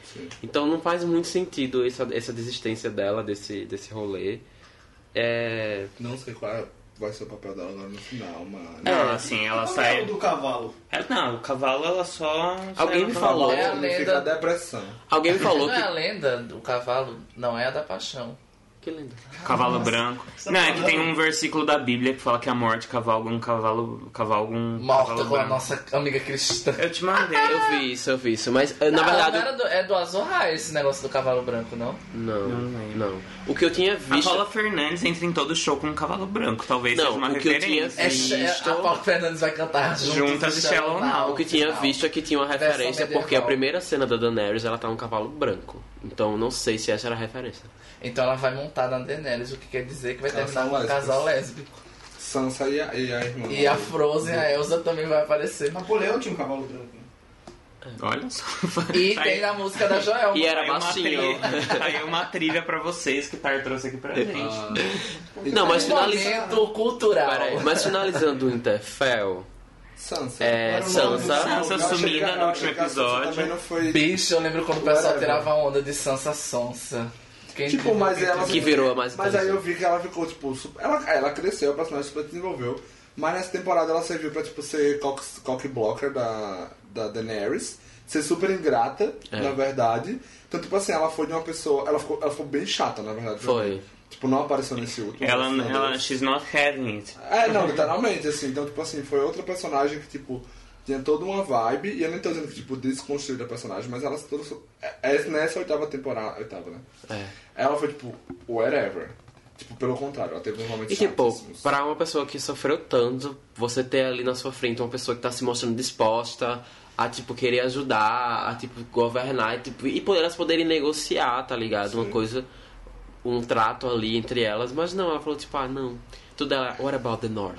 Então não faz muito sentido essa, essa desistência dela desse, desse rolê. É. Não sei qual é vai ser o papel dela agora no final, mano. Não, assim, ela Qual é sai. o do cavalo? É, não, o cavalo ela só. Alguém me falou. É a lenda- depressão. Alguém me falou Não é a que. lenda do cavalo, não é a da paixão. Que lindo. Cavalo branco. Você tá Não, é que tem um versículo da Bíblia que fala que a morte cavalga um cavalo. Cavalga um. Morta cavalo com a branco. nossa amiga cristã. Eu te mandei. Eu vi isso, eu vi isso. Mas eh, na Não, verdade. não do- é do Azor esse negócio do cavalo branco, não? Não, Não não. O que eu tinha A visto. Paula Fernandes entra em todo show com um cavalo branco. Talvez Não, seja uma o que eu referência. É, Visto. é- a Paula Fernandes vai cantar e e Shallow Now. O que tinha visto é que tinha uma referência, porque a primeira cena da Daenerys ela tá um cavalo branco. Então não sei se essa era a referência. Então ela vai montar na Daenerys, o que quer dizer que vai Elas terminar com um casal lésbico. Sansa e a, e a irmã. E a Frozen, a Elsa também vai aparecer. Napoleão tinha um cavalo branco. né? Olha só. E Tá tem aí- na música da Joelma. E era trilha- tá aí uma trilha pra vocês que o Tar trouxe aqui pra gente. Ah, Não, mas Um finalizando. cultural. Mas finalizando o Interfell, Sansa. é Sansa. Sansa sumida a- no último a episódio. foi... Bicho, eu lembro quando o pessoal tirava onda de Sansa Sonsa. Quem Tipo, mas que ela... Que virou a mais Mas aí eu vi que ela ficou, tipo... super- Ela, ela cresceu, o personagem super desenvolveu. Mas nessa temporada ela serviu pra, tipo, ser cock, cock blocker da, da Daenerys. Ser super ingrata, É. na verdade. Então, tipo assim, ela foi de uma pessoa... Ela ficou, ela ficou bem chata, na verdade. Foi. Tipo, não apareceu nesse último. Ela, ela, she's not having it. É, não, literalmente, assim. Então, tipo assim, foi outra personagem que, tipo, tinha toda uma vibe. E eu não tô dizendo que, tipo, desconstruída a personagem, mas ela se toda. é- é nessa oitava temporada. Oitava, né? É. Ela foi, tipo, whatever. Tipo, pelo contrário, ela teve uns momentos E tipo, pra uma pessoa que sofreu tanto, você ter ali na sua frente uma pessoa que tá se mostrando disposta a, tipo, querer ajudar, a, tipo, governar, e, tipo, e elas poderem negociar, tá ligado? Uma coisa, um trato ali entre elas, mas não, ela falou, tipo, ah, não, tudo ela, what about the North?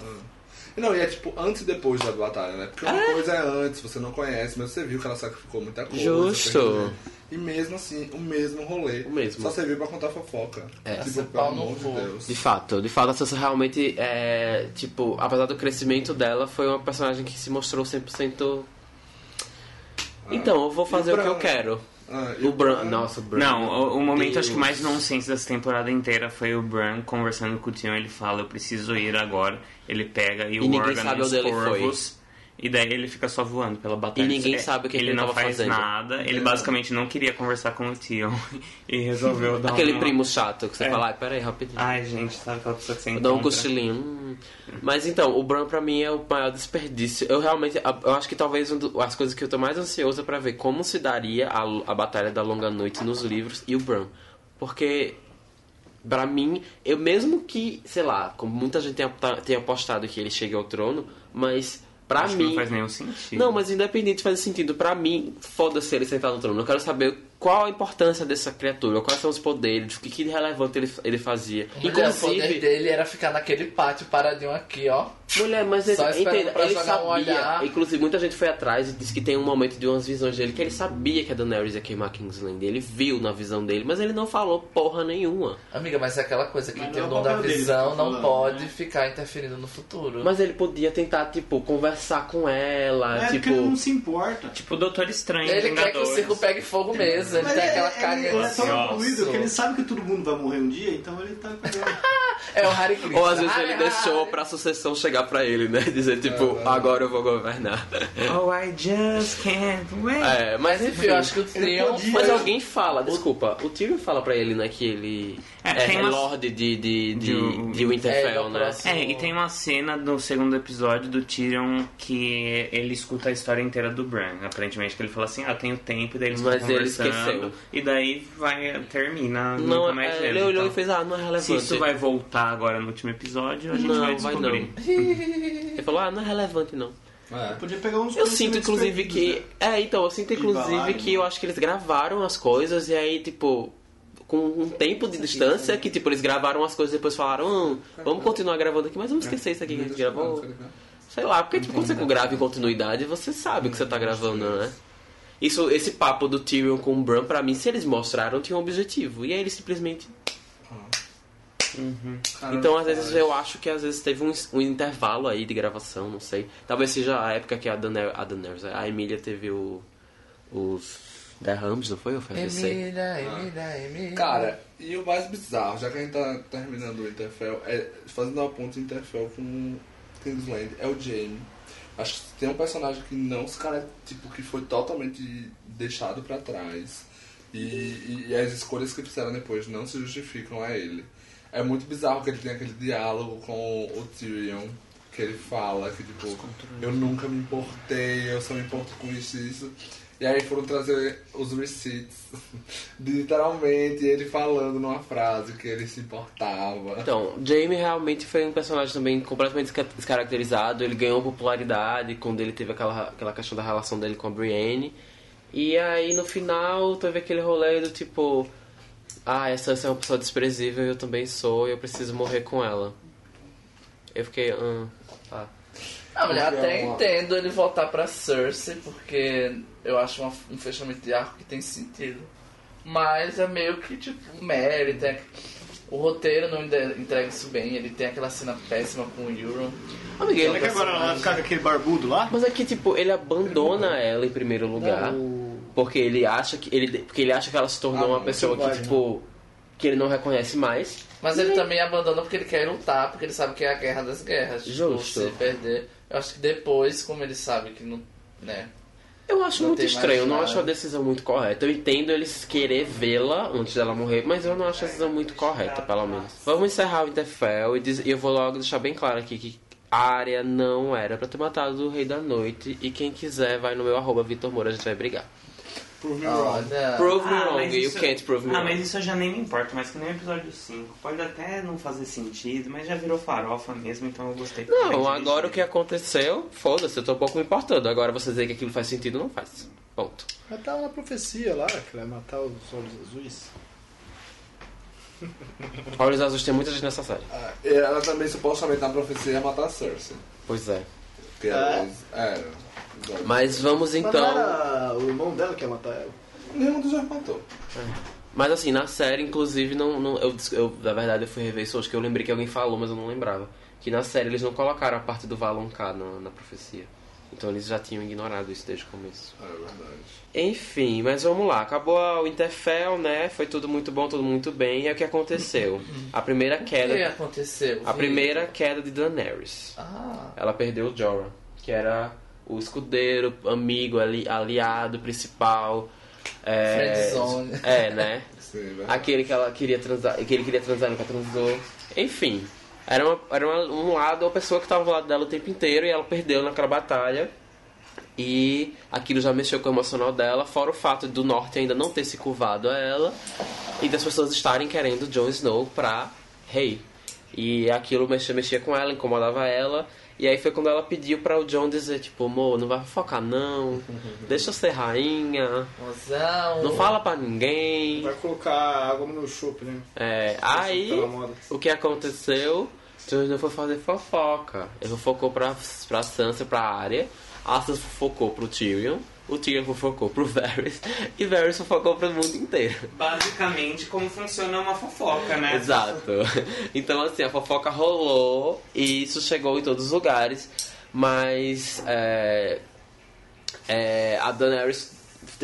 Não, e é tipo antes e depois da batalha, né? Porque uma É. coisa é antes, você não conhece, mas você viu que ela sacrificou muita coisa. Justo. E mesmo assim, o mesmo rolê. O mesmo. Só serviu pra contar fofoca. É. Tipo, pelo amor de. Deus. De fato, de fato, a Sansa realmente é, tipo, apesar do crescimento dela, foi uma personagem que se mostrou 100%... Então, eu vou fazer o, que eu quero. Ah, e O Bran, nossa, o Bran. Não, o, o momento acho que Deus. mais nonsense dessa temporada inteira foi o Bran conversando com o Tion. Ele fala, eu preciso ir agora. Ele pega e, o sabe os onde ele corvos. E daí ele fica só voando pela batalha. E ninguém É, sabe o que ele ele não tava faz fazendo. nada. Ele basicamente não queria conversar com o Tion. e resolveu dar Aquele uma... primo chato que você É. fala, ai, peraí, rapidinho. Ai, gente, sabe aquela pessoa que você Vou dar um encontra? cochilinho. Hum. Mas então, o Bran pra mim é o maior desperdício. Eu realmente, eu acho que talvez um do- as coisas que eu tô mais ansioso é pra ver como se daria a, a Batalha da Longa Noite nos livros e o Bran. Porque, pra mim, eu mesmo que, sei lá, como muita gente tenha, tenha apostado que ele chegue ao trono, mas pra Acho mim... não faz nenhum sentido. Não, mas independente de fazer sentido, pra mim, foda-se ele sentar no trono. Eu quero saber qual a importância dessa criatura, quais são os poderes, o que, que de relevante ele, ele fazia. Mulher, o poder Inclusive, dele era ficar naquele pátio paradinho aqui, ó. mulher, mas ele, pra ele um sabia. olhar. Inclusive, muita gente foi atrás e disse que tem um momento de umas visões dele que ele sabia que a Daenerys ia queimar Kingsland. Ele viu na visão dele, mas ele não falou porra nenhuma. Amiga, mas é aquela coisa que tem não o é dom da visão, tá não falando, pode né? ficar interferindo no futuro. Mas ele podia tentar, tipo, conversar com ela, É porque tipo. ele não se importa. Tipo o Doutor Estranho, ele quer que o circo pegue fogo mesmo, ele Mas tem é- aquela ele- ele é tão Nossa. evoluído que ele sabe que todo mundo vai morrer um dia, então ele tá. É o. Ou às vezes ele deixou pra sucessão chegar pra ele, né? Dizer, tipo, agora eu vou governar. Oh, I just can't wait. É, mas enfim, eu acho que o Ele Tyrion... podia- Mas alguém fala, desculpa, o Tyrion fala pra ele, né, que ele É, é, umas- Lorde de, de, de, De- de Winterfell, É, né? próximo. É, e tem uma cena no segundo episódio do Tyrion que ele escuta a história inteira do Bran. Aparentemente que ele fala assim, ah, tenho tempo, e daí eles Mas ele conversando. Esqueceu. E daí vai, termina, Não, nunca mais é, ele então, olhou e fez, ah, não é relevante. Se isso vai voltar agora no último episódio, a gente Não, vai vai descobrir. Ele falou, ah, não é relevante não. É. Podia pegar uns Eu sinto, inclusive, que... né? É, então, eu sinto, inclusive, Valar, que eu acho que eles gravaram as coisas e aí, tipo... Com um tempo de distância, que tipo, eles gravaram as coisas e depois falaram, hum, vamos continuar gravando aqui, mas vamos esquecer isso aqui que a gente gravou. Sei lá, porque tipo, quando você grava em continuidade, você sabe o que você tá gravando, né? Isso, esse papo do Tyrion com o Bran, pra mim, se eles mostraram, tinha um objetivo. E aí eles simplesmente. Então, às vezes, eu acho que às vezes teve um, um intervalo aí de gravação, não sei. Talvez seja a época que a Daenerys, a, Daenerys, a Emília teve o, os Rams, não foi? Ou foi? Emília, Emília, Emília. Cara, e o mais bizarro, já que a gente tá terminando o Interfell, é fazendo a ponte Interfell com Kingsland, é o Jaime. Acho que tem um personagem que não se cara, tipo, que foi totalmente deixado pra trás. E, e, e as escolhas que fizeram depois não se justificam a ele. É muito bizarro que ele tem aquele diálogo com o Tyrion, que ele fala que, tipo, eu nunca me importei, eu só me importo com isso e isso. E aí foram trazer os receipts, literalmente ele falando numa frase que ele se importava. Então, Jamie realmente foi um personagem também completamente desca- descaracterizado. Ele ganhou popularidade quando ele teve aquela, aquela questão da relação dele com a Brienne. E aí no final teve aquele rolê do tipo: Ah, essa, essa é uma pessoa desprezível, eu também sou, eu preciso morrer com ela. Eu fiquei, ah, tá. Ah, mas eu Porque até é uma- entendo ele voltar pra Cersei, porque eu acho uma- um fechamento de arco que tem sentido. Mas é meio que tipo, Mary, tem. O roteiro não entrega isso bem, ele tem aquela cena péssima com o Euron. Amiguinho, Será que agora ela vai ficar com aquele barbudo lá? Mas é que, tipo, ele abandona ela em primeiro lugar. O- Porque ele acha que ele, porque ele acha que ela se tornou Ah, uma não, pessoa que, tipo, que ele não reconhece mais. Mas ele também abandona porque ele quer lutar, porque ele sabe que é a guerra das guerras. Tipo, Justo. se perder. Eu acho que depois, como ele sabe que não. né? Eu acho Não muito estranho, eu não acho a decisão muito correta. Eu entendo eles querer vê-la antes dela morrer, mas eu não acho a decisão muito correta, pelo menos. Vamos encerrar o Interfell e diz- eu vou logo deixar bem claro aqui que a área não era pra ter matado o Rei da Noite e quem quiser vai no meu arroba Vitor Moura, a gente vai brigar. Prove me wrong. Olha. Prove me Ah, wrong, mas you isso- can't prove me Ah, wrong. mas isso eu já nem me importo, mas que nem o episódio 5. Pode até não fazer sentido, mas já virou farofa mesmo, então eu gostei. Não, agora o que aconteceu, foda-se, eu tô um pouco me importando. Agora você dizer que aquilo faz sentido, não faz. Ponto. Mas tá uma profecia lá, que vai matar os olhos azuis. Olhos Azuis tem muita gente nessa série. Ah, e Ela também supostamente na profecia ia matar a Cersei. Pois é. Que era. era. Mas vamos Mas não então. era o irmão dela que ia matar ela. Nenhum dos dois matou. Mas assim, na série, inclusive, não, não- eu, eu, na verdade, eu fui rever isso hoje, que eu lembrei que alguém falou, mas eu não lembrava. Que na série eles não colocaram a parte do Valon K na, na profecia. Então eles já tinham ignorado isso desde o começo. É verdade. Enfim, mas vamos lá. Acabou o Interfell, né? Foi tudo muito bom, tudo muito bem. E é o que aconteceu. A primeira O que queda. aconteceu? A primeira queda de Daenerys. Ah, Ela perdeu o Jorah, que era o escudeiro, amigo, ali, aliado principal. É, é, né? Sim. Aquele que ela queria transar, que ele queria transar e nunca transou. Enfim, era, uma, era uma- um lado, a pessoa que estava do lado dela o tempo inteiro e ela perdeu naquela batalha. E aquilo já mexeu com o emocional dela, fora o fato do norte ainda não ter se curvado a ela e das pessoas estarem querendo Jon Snow pra rei. E aquilo mexia, mexia com ela, incomodava ela. E aí foi quando ela pediu pra o Jon dizer, tipo, amor, não vai focar não, deixa eu ser rainha, mozão. não fala pra ninguém. Vai colocar água no chope, né? É, aí o que aconteceu? Snow foi fazer fofoca. Ele fofocou pra, pra Sansa, pra área. A Sansa fofocou pro Tyrion. O Tyrion fofocou pro Varys. E Varys fofocou pro mundo inteiro. Basicamente, como funciona uma fofoca, né? Exato. Então, assim, a fofoca rolou e isso chegou em todos os lugares. Mas é, é, a Daenerys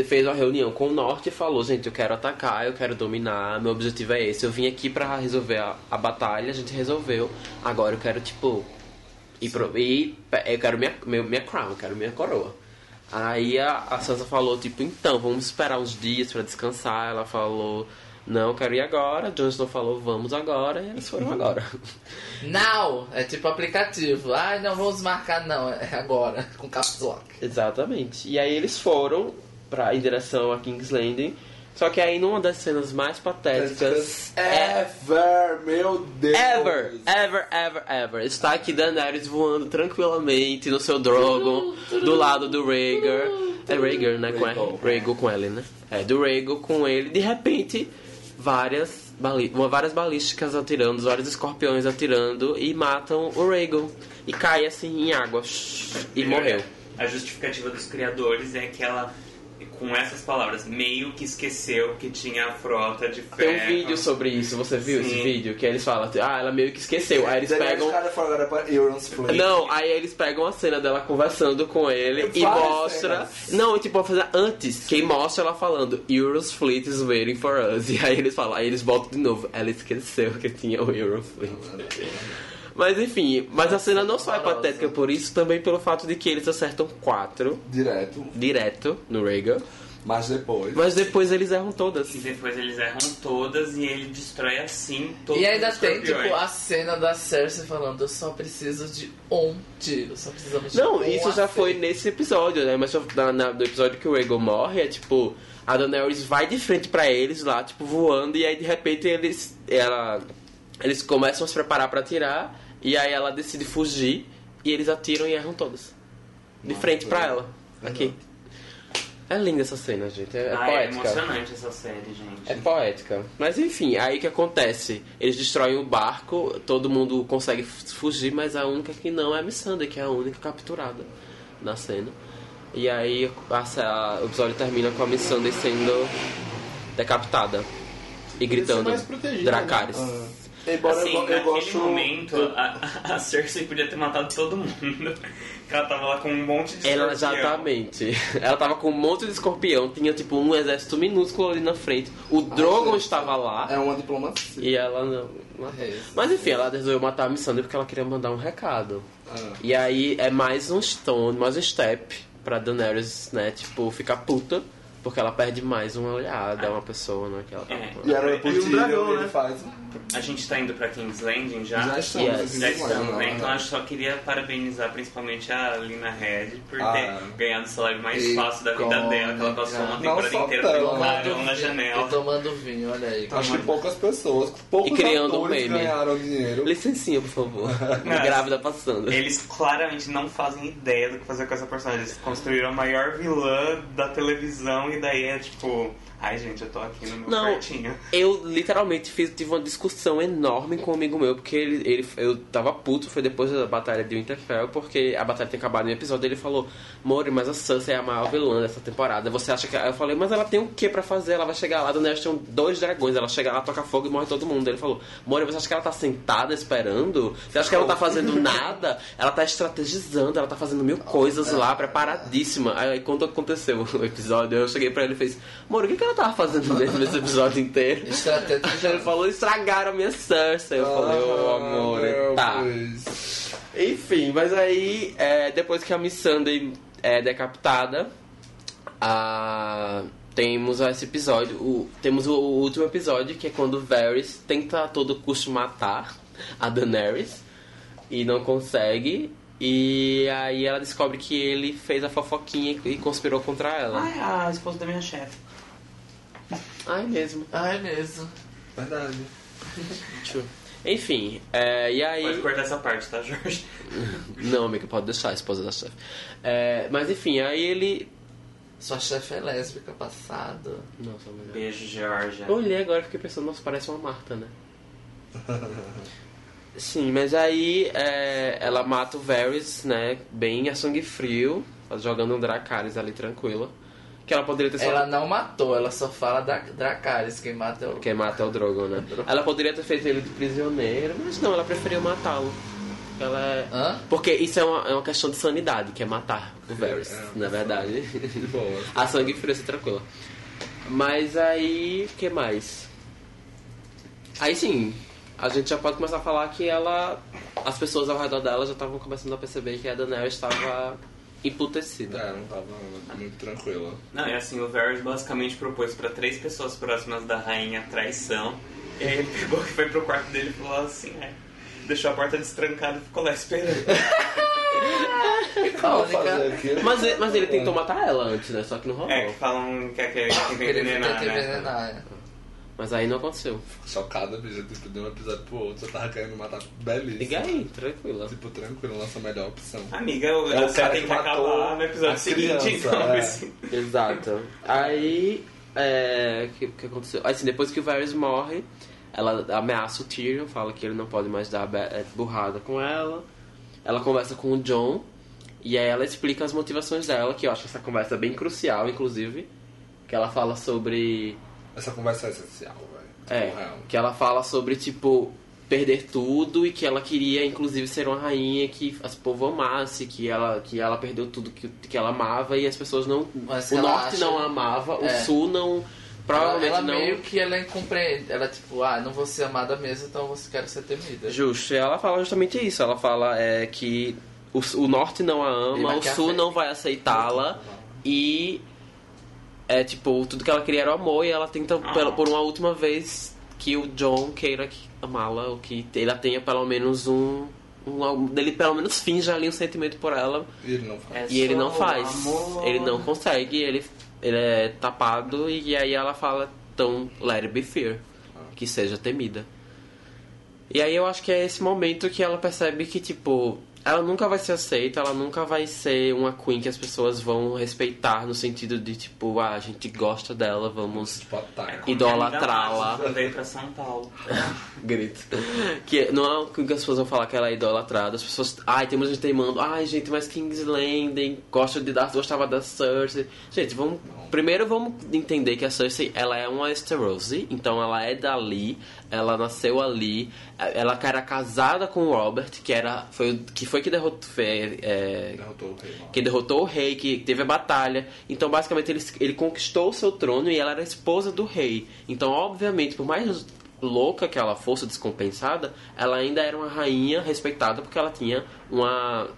fez uma reunião com o Norte e falou: Gente, eu quero atacar, eu quero dominar, meu objetivo é esse. Eu vim aqui pra resolver a, a batalha, a gente resolveu. Agora eu quero, tipo, ir pro, ir, eu quero minha, meu, minha crown, eu quero minha coroa. Aí a, a Sansa falou, tipo, então, vamos esperar uns dias pra descansar. Ela falou, não, eu quero ir agora. Jon Snow falou, vamos agora. E eles foram agora. Now! É tipo aplicativo. Ai, não vamos marcar, não. É agora, com caps lock. Exatamente. E aí eles foram pra, em direção a King's Landing. Só que aí numa das cenas mais patéticas... Ever, meu Deus. Ever, ever, ever, ever. Está aqui Daenerys voando tranquilamente no seu Drogon, do lado do Rhaegar. É Rhaegar, né? Com Rhaegal. ele. Rhaegal com ele, né? É, do Rhaegal com ele. De repente, várias, bali várias balísticas atirando, vários escorpiões atirando e matam o Rhaegal. E cai assim em água. E morreu. A justificativa dos criadores é que ela com essas palavras, meio que esqueceu que tinha a frota de ferro. Tem um vídeo sobre isso, você viu esse Sim. vídeo? Que eles falam, ah, ela meio que esqueceu. Aí eles pegam. Não, aí eles pegam a cena dela conversando com ele e Várias mostra. cenas. Não, tipo, vou fazer antes. Quem mostra ela falando, Euros Fleet is waiting for us. E aí eles falam, aí eles voltam de novo. Ela esqueceu que tinha o Euro Fleet. Mas enfim, mas a cena não só é patética por isso, também pelo fato de que eles acertam quatro Direto. direto no Rhaegar. Mas depois. Mas depois eles erram todas. E depois eles erram todas e ele destrói assim todos E ainda os tem, tipo, a cena da Cersei falando, eu só preciso de um tiro, só precisamos de Não, um isso já acerto." foi nesse episódio, né? Mas na, na- no episódio que o Rhaegar morre, é tipo... A Daenerys vai de frente pra eles lá, tipo, voando. E aí, de repente, eles... Ela, eles começam a se preparar pra atirar. E aí ela decide fugir. E eles atiram e erram todas. De frente pra ela. Aqui. É linda essa cena, gente. É, é Ah, é poética. emocionante essa série, gente. É poética. Mas enfim, aí o que acontece? Eles destroem o barco, todo mundo consegue fugir, mas a única que não é a Missandei, que é a única capturada na cena. E aí a, a- o episódio termina com a Missandei sendo decapitada. E gritando protegida, Dracarys. Ah. Embora Assim, eu, eu naquele gosto. momento, a, a Cersei podia ter matado todo mundo. Porque ela tava lá com um monte de Ela, escorpião. exatamente. Ela tava com um monte de escorpião, tinha tipo um exército minúsculo ali na frente. O Drogon gente. estava lá É uma diplomacia. e ela não. É. Mas enfim, ela resolveu matar a Missandei porque ela queria mandar um recado. Ah. E aí é mais um stone, mais um step pra Daenerys, né? Tipo, ficar puta. Porque ela perde mais uma olhada, uma pessoa, né? Que ela tava É. E era E um dragão, né? faz. A gente tá indo pra King's Landing já? Já estamos. Yes. Já estamos, né? Então eu só queria parabenizar principalmente a Lina Head por Ah. ter ganhado o salário mais E fácil da vida dela, que ela passou uma temporada inteira clarão na janela. E tomando vinho, olha aí. Acho que poucas pessoas, poucos E criando um meme. ganharam dinheiro. Licencinha, por favor. Não, Grávida passando. Eles claramente não fazem ideia do que fazer com essa personagem. Eles construíram a maior vilã da televisão e daí é tipo. Ai gente, eu tô aqui no meu Não. quartinho. Eu literalmente fiz, tive uma discussão enorme com um amigo meu, porque ele, ele, eu tava puto, foi depois da batalha de Winterfell, porque a batalha tinha acabado no episódio, ele falou, Mori, mas a Sansa é a maior vilã dessa temporada, você acha que... Eu falei, mas ela tem o que pra fazer? Ela vai chegar lá, a Daenerys tem dois dragões, ela chega lá, toca fogo e morre todo mundo. Ele falou, Mori, você acha que ela tá sentada esperando? Você acha que ela não tá fazendo nada? Ela tá estrategizando, ela tá fazendo mil coisas lá, preparadíssima. Aí quando aconteceu o episódio, eu cheguei pra ele e fez, Mori, o que, que ela tava fazendo mesmo nesse episódio inteiro? Estratégia. Ele falou, estragaram a minha Cersei. Eu falei, ô amor, Ah, meu tá. Deus. Enfim, mas aí, é, depois que a Missandei é decapitada, a- temos esse episódio, o- temos o, o último episódio, que é quando o Varys tenta a todo custo matar a Daenerys e não consegue. E aí ela descobre que ele fez a fofoquinha e conspirou contra ela. Ai, a esposa da minha chefe. Ai, mesmo. Ai, mesmo. Verdade. Enfim, é, e aí... Pode cortar essa parte, tá, Jorge? Não, amiga, pode deixar a esposa da chefe. É, mas enfim, aí ele. Sua chefe é lésbica passado. Nossa, mulher. Beijo, Georgia. Eu olhei agora e fiquei pensando, nossa, parece uma Marta, né? Sim, mas aí é, ela mata o Varys, né? Bem a sangue frio, jogando um Dracarys ali tranquila. Que ela poderia ter só. Ela não matou, ela só fala da Dracarys. Quem mata é o. Quem mata é o Drogon, né? Ela poderia ter feito ele de prisioneiro, mas não, ela preferiu matá-lo. Ela é... Hã? Porque isso é uma, é uma questão de sanidade, que é matar o Varys, é, na verdade. Boa. A sangue frio, se tranquila. Mas aí, o que mais? Aí sim, a gente já pode começar a falar que ela. As pessoas ao redor dela já estavam começando a perceber que a Daenerys estava emputecida. É, não tava muito tranquila. Não, é assim, o Varys basicamente propôs pra três pessoas próximas da rainha traição. E aí ele pegou e foi pro quarto dele e falou assim, é. Deixou a porta destrancada e ficou lá esperando. Icônica. aqui. Mas, ele- mas ele tentou matar ela antes, né? Só que não rolou. É, que falam que é que ele tenta Ele envenenar, né? Mas aí não aconteceu. Chocada, bicho. Tipo, de um episódio pro outro, eu tava querendo matar belíssimo. Liga aí, tranquila. Tipo, tranquilo, nossa melhor opção. Amiga, o, É o cara tem que acabar no episódio seguinte, criança, então. é. assim. Exato. Aí, é, o que, que aconteceu? Assim, depois que o Varys morre, ela ameaça o Tyrion, fala que ele não pode mais dar é, burrada com ela. Ela conversa com o John E aí ela explica as motivações dela, que eu acho essa conversa bem crucial, inclusive. Que ela fala sobre. Essa conversa é essencial, velho. É, Tipo, real. que ela fala sobre, tipo, perder tudo e que ela queria, inclusive, ser uma rainha que as povo amasse, que ela, que ela perdeu tudo que, que ela amava e as pessoas não. Mas o norte acha- não a amava, o É. sul não. Provavelmente ela, ela não. meio que ela incompreende. Ela tipo, ah, não vou ser amada mesmo, então você quer ser temida. Justo, e ela fala justamente isso. Ela fala é, que o, o norte não a ama, o sul não vai aceitá-la e é tipo, tudo que ela queria era o amor e ela tenta pela- por uma última vez que o John queira que- amá-la, ou que ela tenha pelo menos um. um ele pelo menos finja ali um sentimento por ela E ele não faz. É e ele não o faz. amor. Ele não consegue, ele, ele é tapado e aí ela fala, então, let it be fear. Que seja temida. E aí eu acho que é esse momento que ela percebe que, tipo, ela nunca vai ser aceita, ela nunca vai ser uma queen que as pessoas vão respeitar no sentido de, tipo, ah, a gente gosta dela, vamos Tipo. Como idolatrá-la. Veio pra São Paulo. grito. Que não é o que as pessoas vão falar que ela é idolatrada. As pessoas. Ai, tem muita gente teimando. Ai, gente, mas King's Landing gosta de dar, gostava da Cersei. Gente, vamos. Primeiro vamos entender que a Cersei ela é uma Esterosi, então ela é dali, ela nasceu ali, ela era casada com o Robert, que era. Foi, que foi que derrotou. foi, é, Derrotou o rei, que derrotou o rei, que teve a batalha. Então, basicamente, ele, ele conquistou o seu trono e ela era esposa do rei. Então, obviamente, por mais louca que ela fosse, descompensada, ela ainda era uma rainha respeitada porque ela tinha uma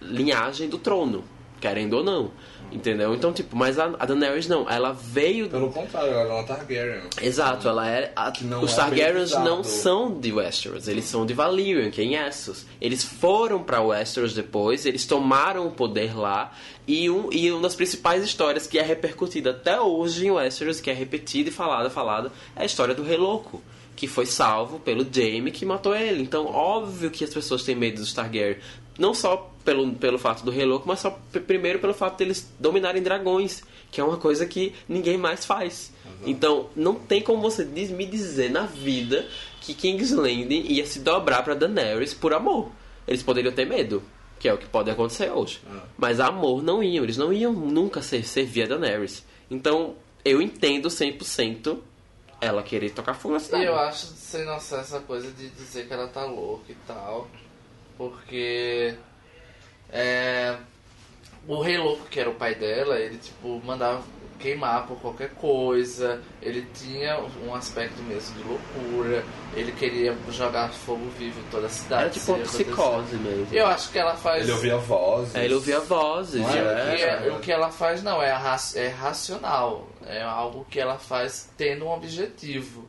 linhagem do trono, querendo ou não. Entendeu? Então, tipo, mas a, a Daenerys não. Ela veio Pelo contrário, ela era uma Targaryen. Exato, ela é. a- os é Targaryens não são de Westeros, eles são de Valyrian, que é em Essos. Eles foram pra Westeros depois, eles tomaram o poder lá. E, um, e uma das principais histórias que é repercutida até hoje em Westeros, que é repetida e falada, falada, é a história do Rei Louco. Que foi salvo pelo Jaime que matou ele. Então, óbvio que as pessoas têm medo dos Targaryen. Não só pelo, pelo fato do Rei Louco, mas só primeiro pelo fato deles dominarem dragões. Que é uma coisa que ninguém mais faz. Então, não tem como você diz- me dizer na vida que King's Landing ia se dobrar pra Daenerys por amor. Eles poderiam ter medo, que é o que pode acontecer hoje. Mas amor não iam, eles não iam nunca ser, servir a Daenerys. Então, eu entendo 100% ela querer tocar fogo na cidade. E eu acho sem noção essa coisa de dizer que ela tá louca e tal. Porque. É. O rei louco, que era o pai dela, ele tipo mandava queimar por qualquer coisa. Ele tinha um aspecto mesmo de loucura. Ele queria jogar fogo vivo em toda a cidade. Era tipo uma psicose mesmo. Eu acho que ela faz. Ele ouvia vozes. É, ele ouvia vozes, é? é. é- o que ela faz não é, é racional, é algo que ela faz tendo um objetivo.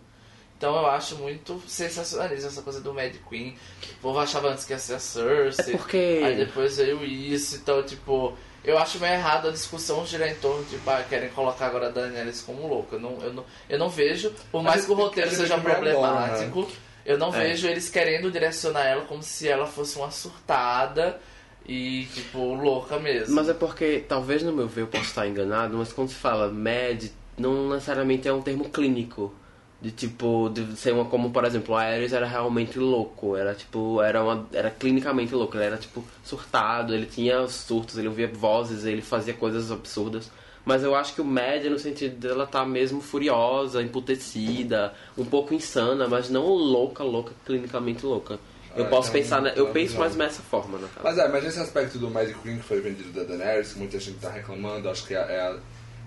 Então eu acho muito sensacionalista essa coisa do Mad Queen. O povo achava antes que ia ser a Cersei. É porque- Aí depois veio isso, então tipo. Eu acho meio errado a discussão girar em torno de tipo, ah, querem colocar agora a Daenerys como louca. Eu não, eu não, eu não vejo, por mais que o roteiro seja agora, problemático, eu não É. vejo eles querendo direcionar ela como se ela fosse uma surtada e, tipo, louca mesmo. Mas é porque, talvez no meu ver eu possa estar enganado, mas quando se fala mad, não necessariamente é um termo clínico. De tipo, de ser uma como, por exemplo, o Ares era realmente louco, era tipo, era uma era clinicamente louco, ele era tipo surtado, ele tinha surtos, ele ouvia vozes, ele fazia coisas absurdas. Mas eu acho que o mad no sentido dela tá mesmo furiosa, emputecida, um pouco insana, mas não louca, louca, clinicamente louca. Eu É, posso tem pensar, né? eu uma penso mais dessa forma, cara. Mas é, mas esse aspecto do Mad Queen que foi vendido da Daenerys, que muita gente tá reclamando, acho que é, é a,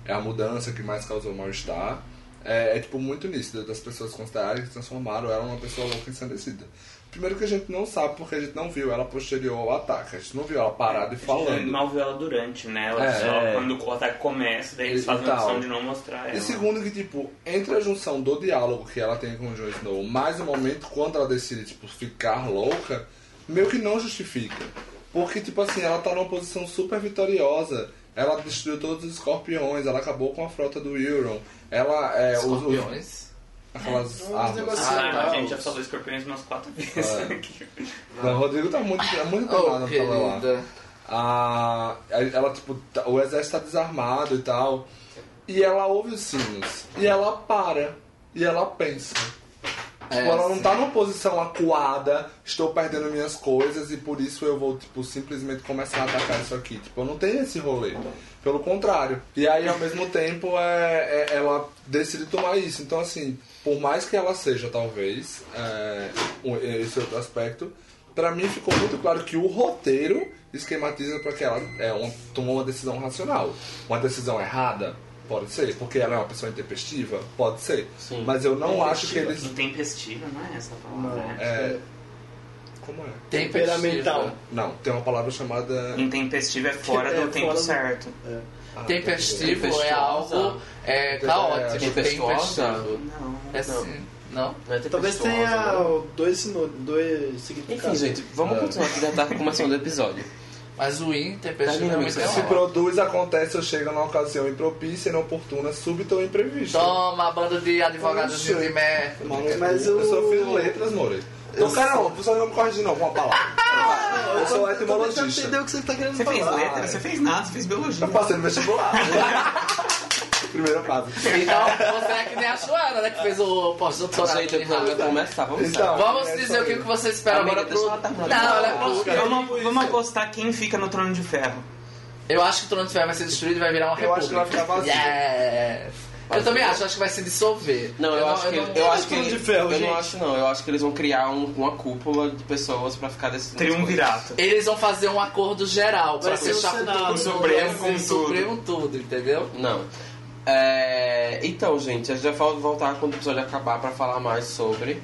é a mudança que mais causou mal-estar. É, é, tipo muito nítido das pessoas considerarem que transformaram ela numa pessoa louca ensandecida. Primeiro que a gente não sabe porque a gente não viu ela posterior ao ataque. A gente não viu ela parada e A gente falando. mal viu ela durante, né? Ela É. só É. quando o ataque começa, daí eles fazem e a opção de não mostrar ela. E segundo que, tipo, entre a junção do diálogo que ela tem com o Jon Snow, mais o momento quando ela decide, tipo, ficar louca, meio que não justifica. Porque, tipo assim, ela tá numa posição super vitoriosa. Ela destruiu todos os escorpiões, ela acabou com a frota do Euron. Ela é. os- os- Escorpiões. aquelas Os armas. Ah, Ah, a gente os- já falou escorpiões umas quatro vezes É. aqui. Não, o Rodrigo tá muito, é muito Oh, pra falar lá. a, ela, tipo, tá- o exército tá desarmado e tal. E ela ouve os sinos. E ela para. E ela pensa. Tipo, É, ela não tá numa posição acuada, estou perdendo minhas coisas e por isso eu vou, tipo, simplesmente começar a atacar isso aqui. Tipo, eu não tenho esse rolê. Pelo contrário. E aí, ao mesmo tempo, é, é- ela decide tomar isso. Então, assim, por mais que ela seja, talvez, é, um- esse outro aspecto, pra mim ficou muito claro que o roteiro esquematiza pra que ela é, uma, tomou uma decisão racional. Uma decisão errada? Pode ser. Porque ela é uma pessoa intempestiva? Pode ser. Sim. Mas eu não acho que eles... Intempestiva, não é essa palavra? Não, né? É, como é? Temperamental. Não, tem uma palavra chamada. Intempestivo é fora É, do tempo fora do- certo. É. Ah, Tempestivo é Tempestuosa. algo é, caótico. Tempestuosa? Tempestivo. Não. É sim. Não? Não é Talvez tenha dois, dois significados. Enfim, gente, vamos É. continuar que já tá começando o episódio. Mas o intempestivo Termina, realmente é amigo. Se uma produz, acontece ou chega numa ocasião impropícia, inoportuna, súbita ou imprevista. Toma, banda de advogados de Oxe. Mé. Mano, Mas eu o- só fiz letras, More. Então, cara, não, você não me corrige não com a palavra. eu sou Então já etimologista. entendeu o que você tá querendo Você falar. fez letra? Você fez nada, você fez biologia. Eu passei no vestibular. Primeira fase. Então, você é que nem a Joana, né? Que fez o pós-doutorado. Gente, o em programa vai Harvard. começar, vamos Então, Vamos dizer o que você espera Amiga, agora pro... ela terminar. Não, ela é. Vamos, vamos apostar quem fica no trono de ferro. Eu acho que o Trono de Ferro vai ser destruído e vai virar uma Eu república. acho que vai ficar vazio. Yes. Eu também acho, eu acho que vai se dissolver. Não, eu, acho que, não- eu acho que Trono de Ferro, eu gente. não acho não, eu acho que eles vão criar um- uma cúpula de pessoas pra ficar as Triunvirato. Eles vão fazer um acordo geral pra Vai ser o Supremo com o Supremo tudo, entendeu? Não. É, então, gente, a gente vai vol- voltar quando o episódio acabar pra falar mais sobre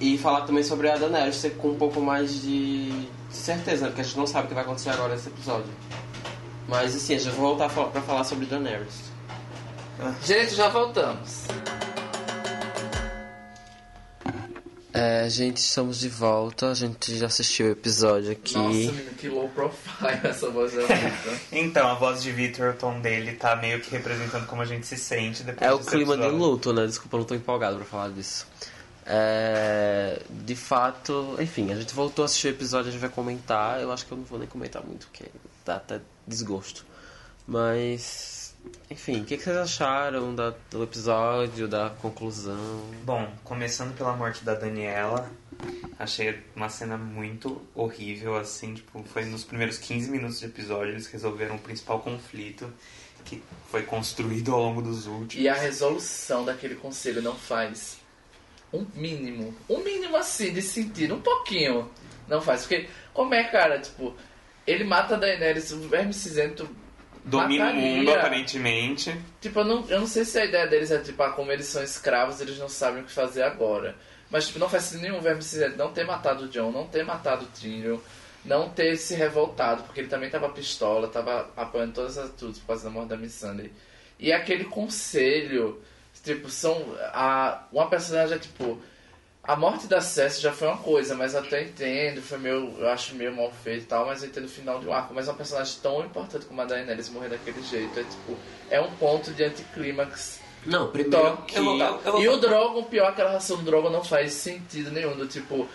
e falar também sobre a Daenerys com um pouco mais de, de certeza, porque a gente não sabe o que vai acontecer agora nesse episódio. Mas assim, a gente vai voltar pra falar sobre Daenerys. Gente, já voltamos. É, gente, estamos de volta. A gente já assistiu o episódio aqui. Nossa, menino, que low profile essa voz da Rita. Então, a voz de Victor, o tom dele tá meio que representando como a gente se sente depois É o clima de episódio. luto, né? Desculpa, eu não tô empolgado pra falar disso. É, de fato, enfim, a gente voltou a assistir o episódio, a gente vai comentar. Eu acho que eu não vou nem comentar muito, porque dá até desgosto. Mas, enfim, o que, que vocês acharam da- do episódio, da conclusão? Bom, começando pela morte da Daniela, achei uma cena muito horrível, assim, tipo, foi nos primeiros 15 minutos de episódio eles resolveram o principal conflito que foi construído ao longo dos últimos. E a resolução daquele conselho não faz um mínimo, um mínimo assim de sentido, um pouquinho. Não faz. Porque, como é, cara, tipo, ele mata a Daenerys, o verme cinzento. Domina o mataria. mundo, aparentemente. Tipo, eu não, eu não sei se a ideia deles é, tipo, ah, como eles são escravos, eles não sabem o que fazer agora. Mas, tipo, não faz sentido nenhum o não ter matado o John, não ter matado o Tyrion, não ter se revoltado, porque ele também tava pistola, tava apoiando todas as atitudes por causa da morte da Missandei. E aquele conselho, tipo, são. A, uma personagem é tipo. A morte da Cersei já foi uma coisa, mas até entendo, foi meio, eu acho meio mal feito e tal, mas eu entendo o final de um arco. Mas uma personagem tão importante como a Daenerys morrer daquele jeito, é tipo, é um ponto de anticlímax Não, primeiro. toque. eu vou- eu vou- E o Drogon, pior, aquela ração do Drogon não faz sentido nenhum, do tipo,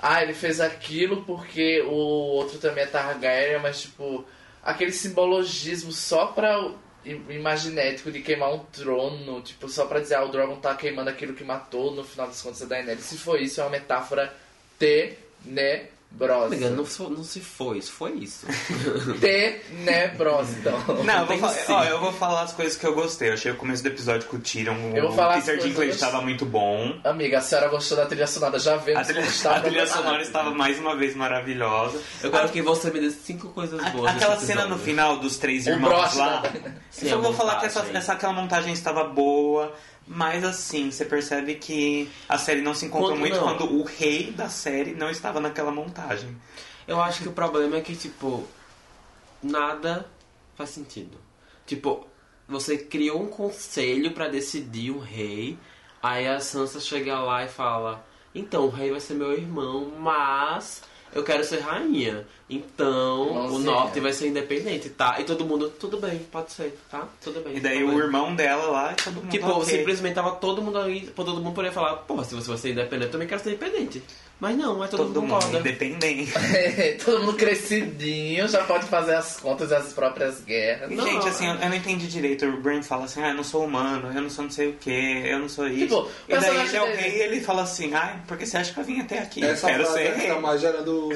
ah, ele fez aquilo porque o outro também é Targaryen, mas tipo, aquele simbologismo só pra imaginético de queimar um trono, tipo, só pra dizer, ah, o Drogon tá queimando aquilo que matou no final das contas a Daenerys. Se for isso, é uma metáfora tenebrosa. Amiga, não, não se foi, isso foi isso. Tenebrosa, então. Não, eu vou, falar, ó, eu vou falar as coisas que eu gostei. Eu achei o começo do episódio com o Eu vou o falar as Peter coisas Dinklage que eu estava muito bom. Amiga, a senhora gostou da trilha sonora, já vemos A trilha, como está a trilha sonora estava mais uma vez maravilhosa. Eu quero que você me dê cinco coisas A- boas. aquela desse cena no episódio. final dos três O irmãos lá. Sim, eu a vou falar que essa, montagem. essa aquela montagem estava boa, mas assim, você percebe que a série não se encontrou Quando muito não. quando o rei da série não estava naquela montagem. Eu acho que o problema é que, tipo, nada faz sentido. Tipo, você criou um conselho pra decidir um rei, aí a Sansa chega lá e fala: Então, o rei vai ser meu irmão, mas eu quero ser rainha. Então, o Irmãozinha. norte vai ser independente, tá? E todo mundo, tudo bem, pode ser, tá? Tudo bem. E daí o bem." irmão dela lá todo mundo Tipo, ok. simplesmente tava todo mundo ali, todo mundo poderia falar, porra, se você vai ser independente, eu também quero ser independente. Mas não, mas todo, Todo mundo mundo concorda. independente. Todo mundo crescidinho, já pode fazer as contas e as próprias guerras. E, Não, gente, assim, é- eu, eu não entendi direito. O Brain fala assim, ah, eu não sou humano, eu não sou não sei o que, eu não sou isso. Tipo, e daí ele é o rei e ele fala assim, ai, porque você acha que eu vim até aqui? Eu Essa quero ser é que rei. tá mais gerando,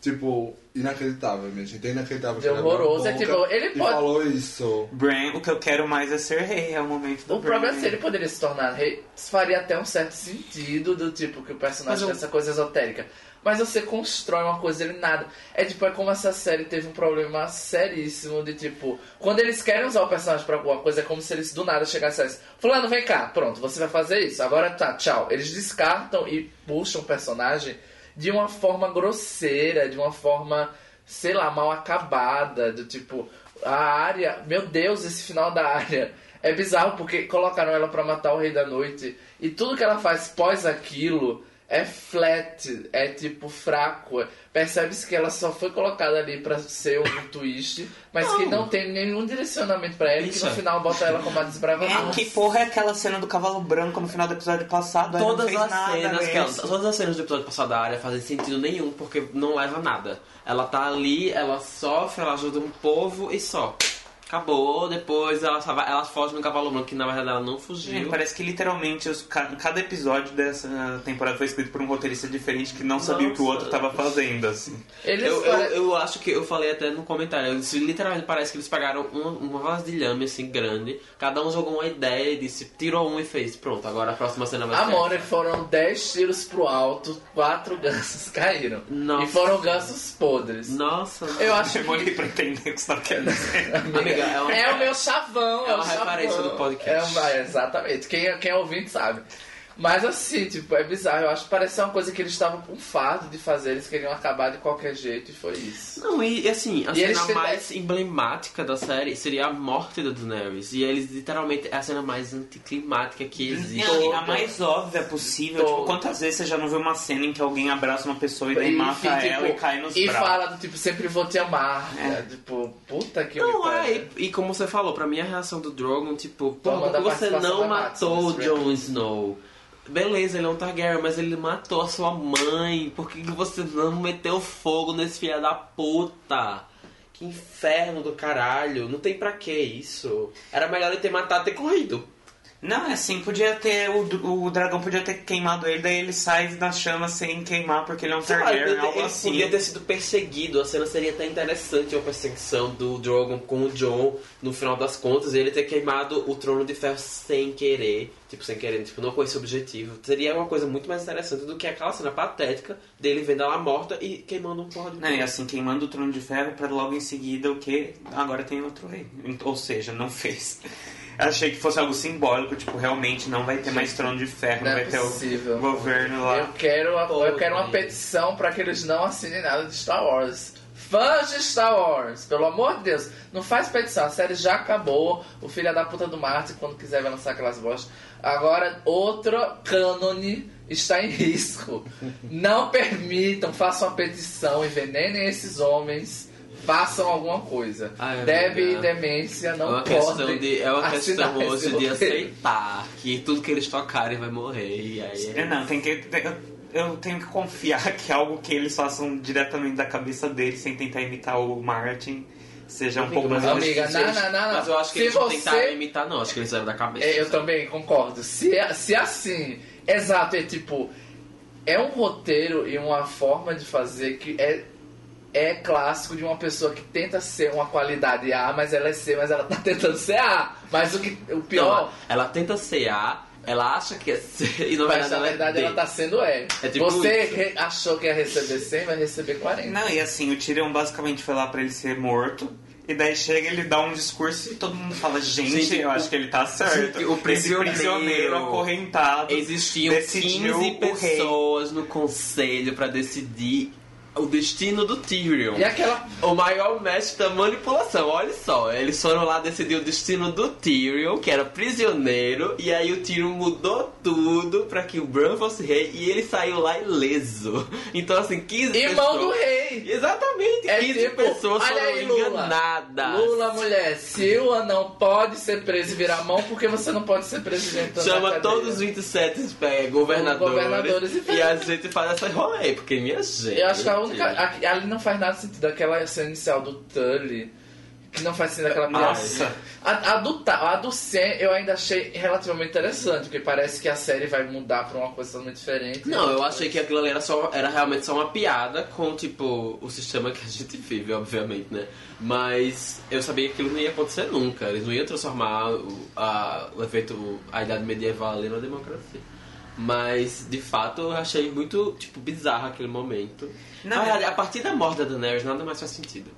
tipo, inacreditável, minha gente. É inacreditável. De horroroso, é tipo, ele e pode- falou isso. Brain, o que eu quero mais é ser rei, é o momento do O problema é se ele poderia se tornar rei, isso faria até um certo sentido do tipo que o personagem eu- tem essa coisa esotérica. Mas você constrói uma coisa ele nada. É tipo, é como essa série teve um problema seríssimo de tipo, quando eles querem usar o personagem pra alguma coisa, é como se eles do nada chegassem dissessem, Fulano, vem cá, pronto, você vai fazer isso, agora tá, tchau. Eles descartam e puxam o personagem de uma forma grosseira, de uma forma, sei lá, mal acabada, do tipo, a área, meu Deus, esse final da área é bizarro porque colocaram ela pra matar o Rei da Noite e tudo que ela faz pós aquilo é flat, é tipo fraco. Percebe-se que ela só foi colocada ali pra ser um twist, mas que não tem nenhum direcionamento pra ela e que Isso no é. final bota ela como a É, desbravadora. que porra é aquela cena do cavalo branco no final do episódio passado? Não Todas fez as, nada cenas que mesmo. ela, todas as cenas do episódio passado da área fazem sentido nenhum, porque não leva a nada. Ela tá ali, ela sofre, ela ajuda um povo e só. Acabou, depois ela, vai- ela foge no cavalo branco, que na verdade ela não fugiu. Gente, parece que literalmente os, ca- cada episódio dessa temporada foi escrito por um roteirista diferente que não sabia o que o outro Nossa. tava fazendo, assim. Eles Eu, eu, eu acho que eu falei até no comentário, eu disse, literalmente parece que eles pegaram uma, uma vasilhame assim grande, cada um jogou uma ideia e disse, tirou um e fez, pronto, agora a próxima cena vai A ser. Mônica foram 10 tiros pro alto, 4 gansos caíram. Nossa. E foram gansos podres. Nossa, Eu acho Demorei que. pra entender o que você tá querendo dizer. Amiga, é uma- É o meu chavão, é, É o uma chavão. referência do podcast. É uma- é, exatamente. Quem, quem é ouvinte sabe. Mas assim, tipo, é bizarro. Eu acho que parece uma coisa que eles estavam com fardo de fazer. Eles queriam acabar de qualquer jeito e foi isso. Não, e assim, a E cena têm- mais emblemática da série seria a morte da Daenerys. E eles literalmente é a cena mais anticlimática que existe. Não, a mais óbvia possível. Todo. Tipo, quantas vezes você já não viu uma cena em que alguém abraça uma pessoa e daí E, mata enfim, ela tipo, e cai nos E braços? fala do tipo, sempre vou te amar. É. né? Tipo, puta que Não, me é, e, e como você falou, pra mim a reação do Drogon, tipo, pô, você não matou Jon Snow? Beleza, ele é um Targaryen, mas ele matou a sua mãe. Por que você não meteu fogo nesse filho da puta? Que inferno do caralho. Não tem pra que isso. Era melhor ele ter matado e ter corrido. Não, é assim, podia ter. O, o dragão podia ter queimado ele, daí ele sai das chamas sem queimar porque ele é um Targaryen, ele, algo ele assim. podia ter sido perseguido. A cena seria até interessante, uma perseguição do Drogon com o Jon no final das contas. Ele ter queimado o trono de ferro sem querer. Tipo, sem querer, tipo, não com esse objetivo. Seria uma coisa muito mais interessante do que aquela cena patética dele vendo ela morta e queimando um porra de Não, e assim, queimando o trono de ferro pra logo em seguida o que? Agora tem outro rei. Ou seja, não fez. Achei que fosse algo simbólico, tipo, realmente não vai ter mais trono de ferro, Não não, é vai ter possível. o governo lá. Eu quero, eu quero uma petição pra que eles não assinem nada de Star Wars. Fãs de Star Wars, pelo amor de Deus, não faz petição. A série já acabou. O filho da puta do Martin, quando quiser, vai lançar aquelas bostas. Agora, outro cânone está em risco. Não permitam, façam uma petição, envenenem esses homens. Façam alguma coisa. Ai, Deb e amiga. demência É não uma podem. questão, de, é uma questão hoje de aceitar que tudo que eles tocarem vai morrer. E aí É, Não, tem que. tem- eu- tenho que confiar que algo que eles façam diretamente da cabeça deles, sem tentar imitar o Martin, seja um pouco mais Amiga, Amiga, não, não, não, não. Mas eu acho que Se eles não você- tentaram imitar, não. Acho que eles fizeram da cabeça. É, eu sabe? também concordo. Se, é- se assim, exato, é tipo, é um roteiro e uma forma de fazer que é, é clássico de uma pessoa que tenta ser uma qualidade A, mas ela é C, mas ela tá tentando ser A. Mas o, que, o Não, pior, ela tenta ser A, ela acha que é C, e na mas verdade na ela é verdade ela tá sendo E. É tipo Você achou que ia receber 100, vai receber 40. Não, e assim, o Tyrion basicamente foi lá pra ele ser morto. E daí chega, ele dá um discurso e todo mundo fala, gente, Gente, eu o- acho que ele tá certo. gente, o Esse prisioneiro- prisioneiro acorrentado Existiam decidiu 15 o rei. pessoas no conselho pra decidir o destino do Tyrion. E aquela. O maior mestre da manipulação, olha só. Eles foram lá decidir o destino do Tyrion, que era prisioneiro, e aí o Tyrion mudou tudo pra que o Bran fosse rei e ele saiu lá ileso. Então, assim, 15 Irmão pessoas. do rei! Exatamente, É 15 tipo, pessoas olha foram aí, Lula. enganadas. Lula, mulher, se o anão pode ser preso e virar mão, por que você não pode ser presidente Chama todos os 27 é, governadores, Governadores e e a gente faz essa rolê, porque minha gente. Eu acho que a única. a- Ali não faz nada sentido. Aquela cena inicial do Tully. Que não faz sentido aquela Nossa. A, a do, a do Sam eu ainda achei relativamente interessante, porque parece que a série vai mudar pra uma coisa totalmente diferente. Não, eu achei que aquilo ali era, só, era realmente só uma piada com, tipo, o sistema que a gente vive, obviamente, né? Mas eu sabia que aquilo não ia acontecer nunca. Eles não iam transformar o, a, o efeito, a idade medieval ali numa democracia. Mas, de fato, eu achei muito, tipo, bizarro aquele momento. Na verdade, a partir da morte da Daenerys, nada mais faz sentido.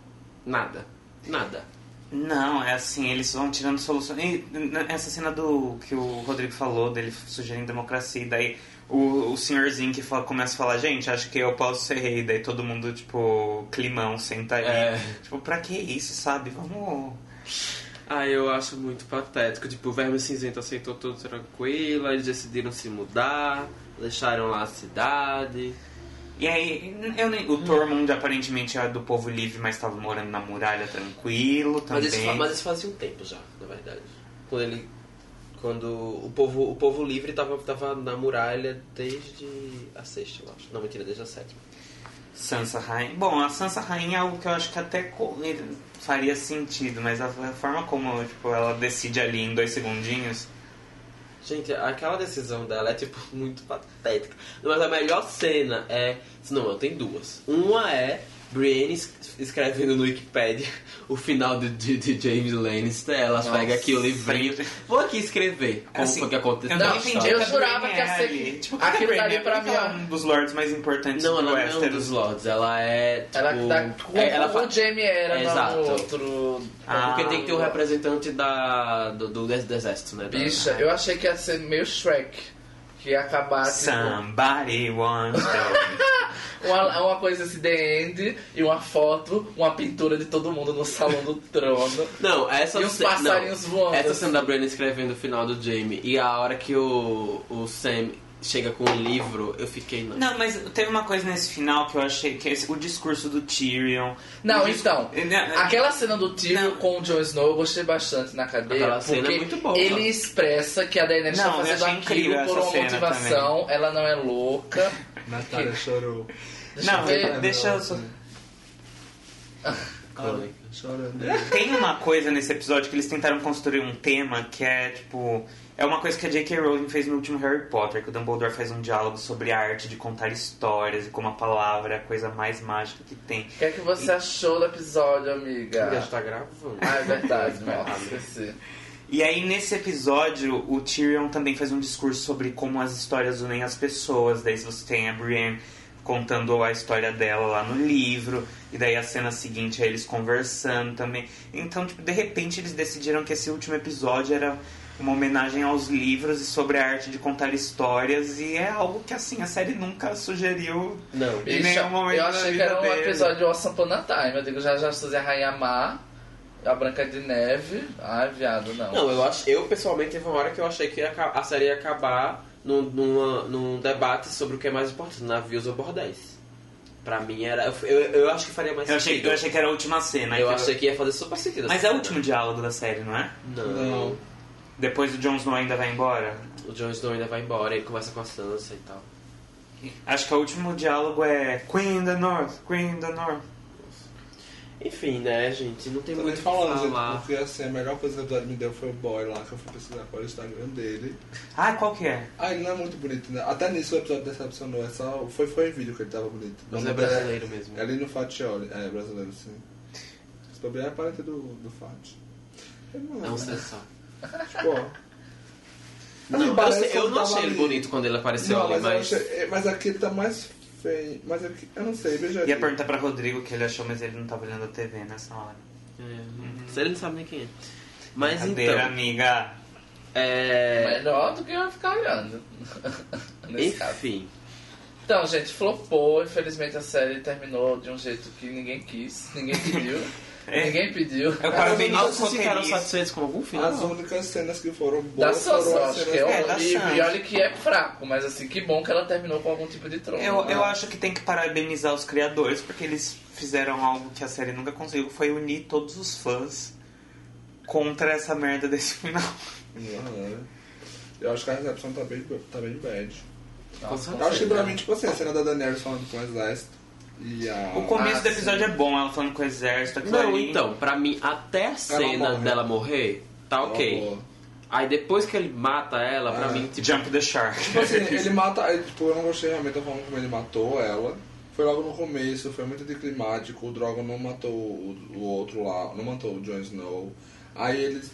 Nada. Nada. Não, é assim, eles vão tirando soluções. E essa cena do que o Rodrigo falou, dele sugerindo democracia, e daí o, o senhorzinho que fala- começa a falar, gente, acho que eu posso ser rei, daí todo mundo, tipo, climão, senta ali. É. Tipo, pra que isso, sabe? Vamos. Ah, eu acho muito patético. Tipo, o Verme Cinzento aceitou tudo tranquilo, eles decidiram se mudar, deixaram lá a cidade. E aí, eu nem, o Tormund aparentemente era do povo livre, mas tava morando na muralha tranquilo também. Mas isso, mas isso fazia um tempo já, na verdade. Quando ele. Quando o povo, o povo livre tava, tava na muralha desde a sexta, eu acho. Não, mentira, desde a sétima. Sansa Rainha. Bom, a Sansa Rainha é algo que eu acho que até faria sentido, mas a, forma como tipo, ela decide ali em dois segundinhos. Gente, aquela decisão dela é, tipo, muito patética. Mas a melhor cena é... Não, não, tem duas. Uma é Brienne es- escrevendo no Wikipedia o final de, de, de James Lannister. Ela Nossa, pega aqui o livrinho. Vou aqui escrever como Assim, foi que aconteceu. Eu não entendi. eu jurava que ia é ser- ali. Tipo, aquilo dali dali pra mim, é um dos lords mais importantes Não, do ela não é um Westeros. dos Lords. Ela é, tipo... Ela tá como é, ela o Jamie era Exato. no outro. Ah, Porque tem que ter o representante da, do, do, do exército, né? Da- Bicha, eu achei que ia ser meio Shrek. Que tipo, Somebody wants to... uma, uma coisa assim, The End, e uma foto, uma pintura de todo mundo no salão do trono. Não, essa E os passarinhos não, voando, Essa assim. cena da Brienne escrevendo o final do Jamie e a hora que o, o Sam chega com o livro, eu fiquei. Não. Não, mas teve uma coisa nesse final que eu achei que é esse- o discurso do Tyrion. Não, então, Né, aquela cena do Tyrion Não. com o Jon Snow eu gostei bastante na cadeia. Aquela cena porque é muito boa. Ele expressa que a Daenerys Não, está fazendo aquilo incrível por uma motivação, ela não é louca. Natália chorou. Deixa Não, eu deixa eu só... Crônica. Chorando. Tem uma coisa nesse episódio que eles tentaram construir um tema que é tipo. É uma coisa que a J.K. Rowling fez no último Harry Potter, que o Dumbledore faz um diálogo sobre a arte de contar histórias e como a palavra é a coisa mais mágica que tem. O que é que você achou do episódio, amiga? Já tá gravando. Ah, é verdade, nossa, esqueci. E aí nesse episódio o Tyrion também faz um discurso sobre como as histórias unem as pessoas. Daí você tem a Brienne contando a história dela lá no livro, e daí a cena seguinte é eles conversando também. Então, tipo, de repente eles decidiram que esse último episódio era uma homenagem aos livros e sobre a arte de contar histórias, e é algo que assim a série nunca sugeriu. Não. Em nenhum momento eu achei que era um dele. episódio de Once Upon a Time. Eu digo, já já Suzy a Rainha Má, a Branca de Neve. Ai, viado, não. Não, eu, acho, eu pessoalmente teve uma hora que eu achei que a série ia acabar num, numa- num debate sobre o que é mais importante, navios ou bordéis. Pra mim era. Eu, eu, acho que faria mais Eu achei, sentido. eu achei que era a última cena. Eu que achei que ia fazer super sentido. Mas é o último diálogo da série, não é? Não. Não. Depois o Jon Snow ainda vai embora? O Jon Snow ainda vai embora, ele conversa com a Sansa e tal. Acho que o último diálogo é Queen the North, Queen the North. Enfim, né, gente? Não tem Tô nem muito o que falando, gente, falar. porque assim, a melhor coisa que o episódio me deu foi o boy lá, que eu fui pesquisar qual era o Instagram dele. Ah, qual que é? Ah, ele não é muito bonito, né? Até nisso o episódio decepcionou, é só, foi, foi em vídeo que ele tava bonito. Mas Não, é brasileiro mesmo. É ali no Fatioli, é brasileiro, sim. Se bobear é parente do, do Fati. É um né? Tipo, ó. Não, eu, sei- eu não achei ele ali. bonito quando ele apareceu Não, ali, mas, mas. achei- é, mas aqui ele tá mais feio. Mas aqui, eu não sei, veja Ia perguntar pra Rodrigo o que ele achou, mas ele não tava olhando a TV nessa hora. É, Ele não sabe nem quem é. Mas Cadeira, então. amiga. É. Melhor do que eu ficar olhando. Nesse caso. Enfim. Então, gente, flopou. Infelizmente a série terminou de um jeito que ninguém quis, ninguém pediu. Ninguém pediu. Eu parabenizo os ficaram satisfeitos com algum final? As únicas cenas que foram Da boas as acho cenas que é É, da horrível. E olha que é fraco, mas assim, que bom que ela terminou com algum tipo de trono. Eu, né? eu acho que tem que parabenizar os criadores, porque eles fizeram algo que a série nunca conseguiu, foi unir todos os fãs contra essa merda desse final. Uhum. Eu acho que a recepção tá bem, tá bem bad. Nossa, Eu acho que pra mim, tipo assim, a cena da Daenerys falando com o exército a... O começo Ah, do episódio é bom, ela falando com o exército, aquilo Não, ali. então, pra mim, até a cena morre. dela morrer, tá Ela ok. Aí depois que ele mata ela, pra Ah. mim, tipo, Jump the Shark. Tipo assim, ele mata. é, Tipo, eu não gostei realmente da forma como ele matou ela. Foi logo no começo, foi muito anticlimático. O Drogon não matou o, o outro lá, não matou o Jon Snow. Aí eles.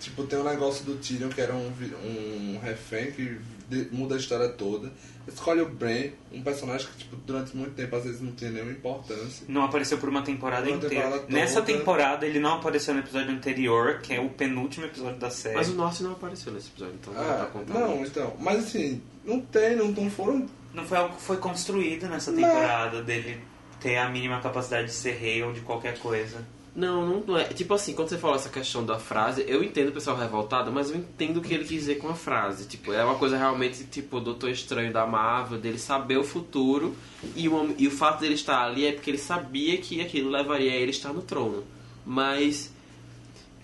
Tipo, tem o negócio do Tyrion, que era um, um refém que de- muda a história toda. Escolhe o Bran, um personagem que, tipo, durante muito tempo às vezes não tinha nenhuma importância. Não apareceu por uma temporada Uma inteira. temporada. Nessa temporada ele não apareceu no episódio anterior, que é o penúltimo episódio da série. Mas o Norte não apareceu nesse episódio, então não tá Ah, contando. não, muito. então. Mas assim, não tem, não, não foram. Não foi algo que foi construído nessa Não. temporada dele ter a mínima capacidade de ser rei ou de qualquer coisa. Não, não, não é. Tipo assim, quando você falou essa questão da frase, eu entendo o pessoal revoltado, mas eu entendo o que ele quis dizer com a frase. Tipo, é uma coisa realmente, tipo, o Doutor Estranho da Marvel, dele saber o futuro, e o, e o fato dele estar ali é porque ele sabia que aquilo levaria a ele estar no trono. Mas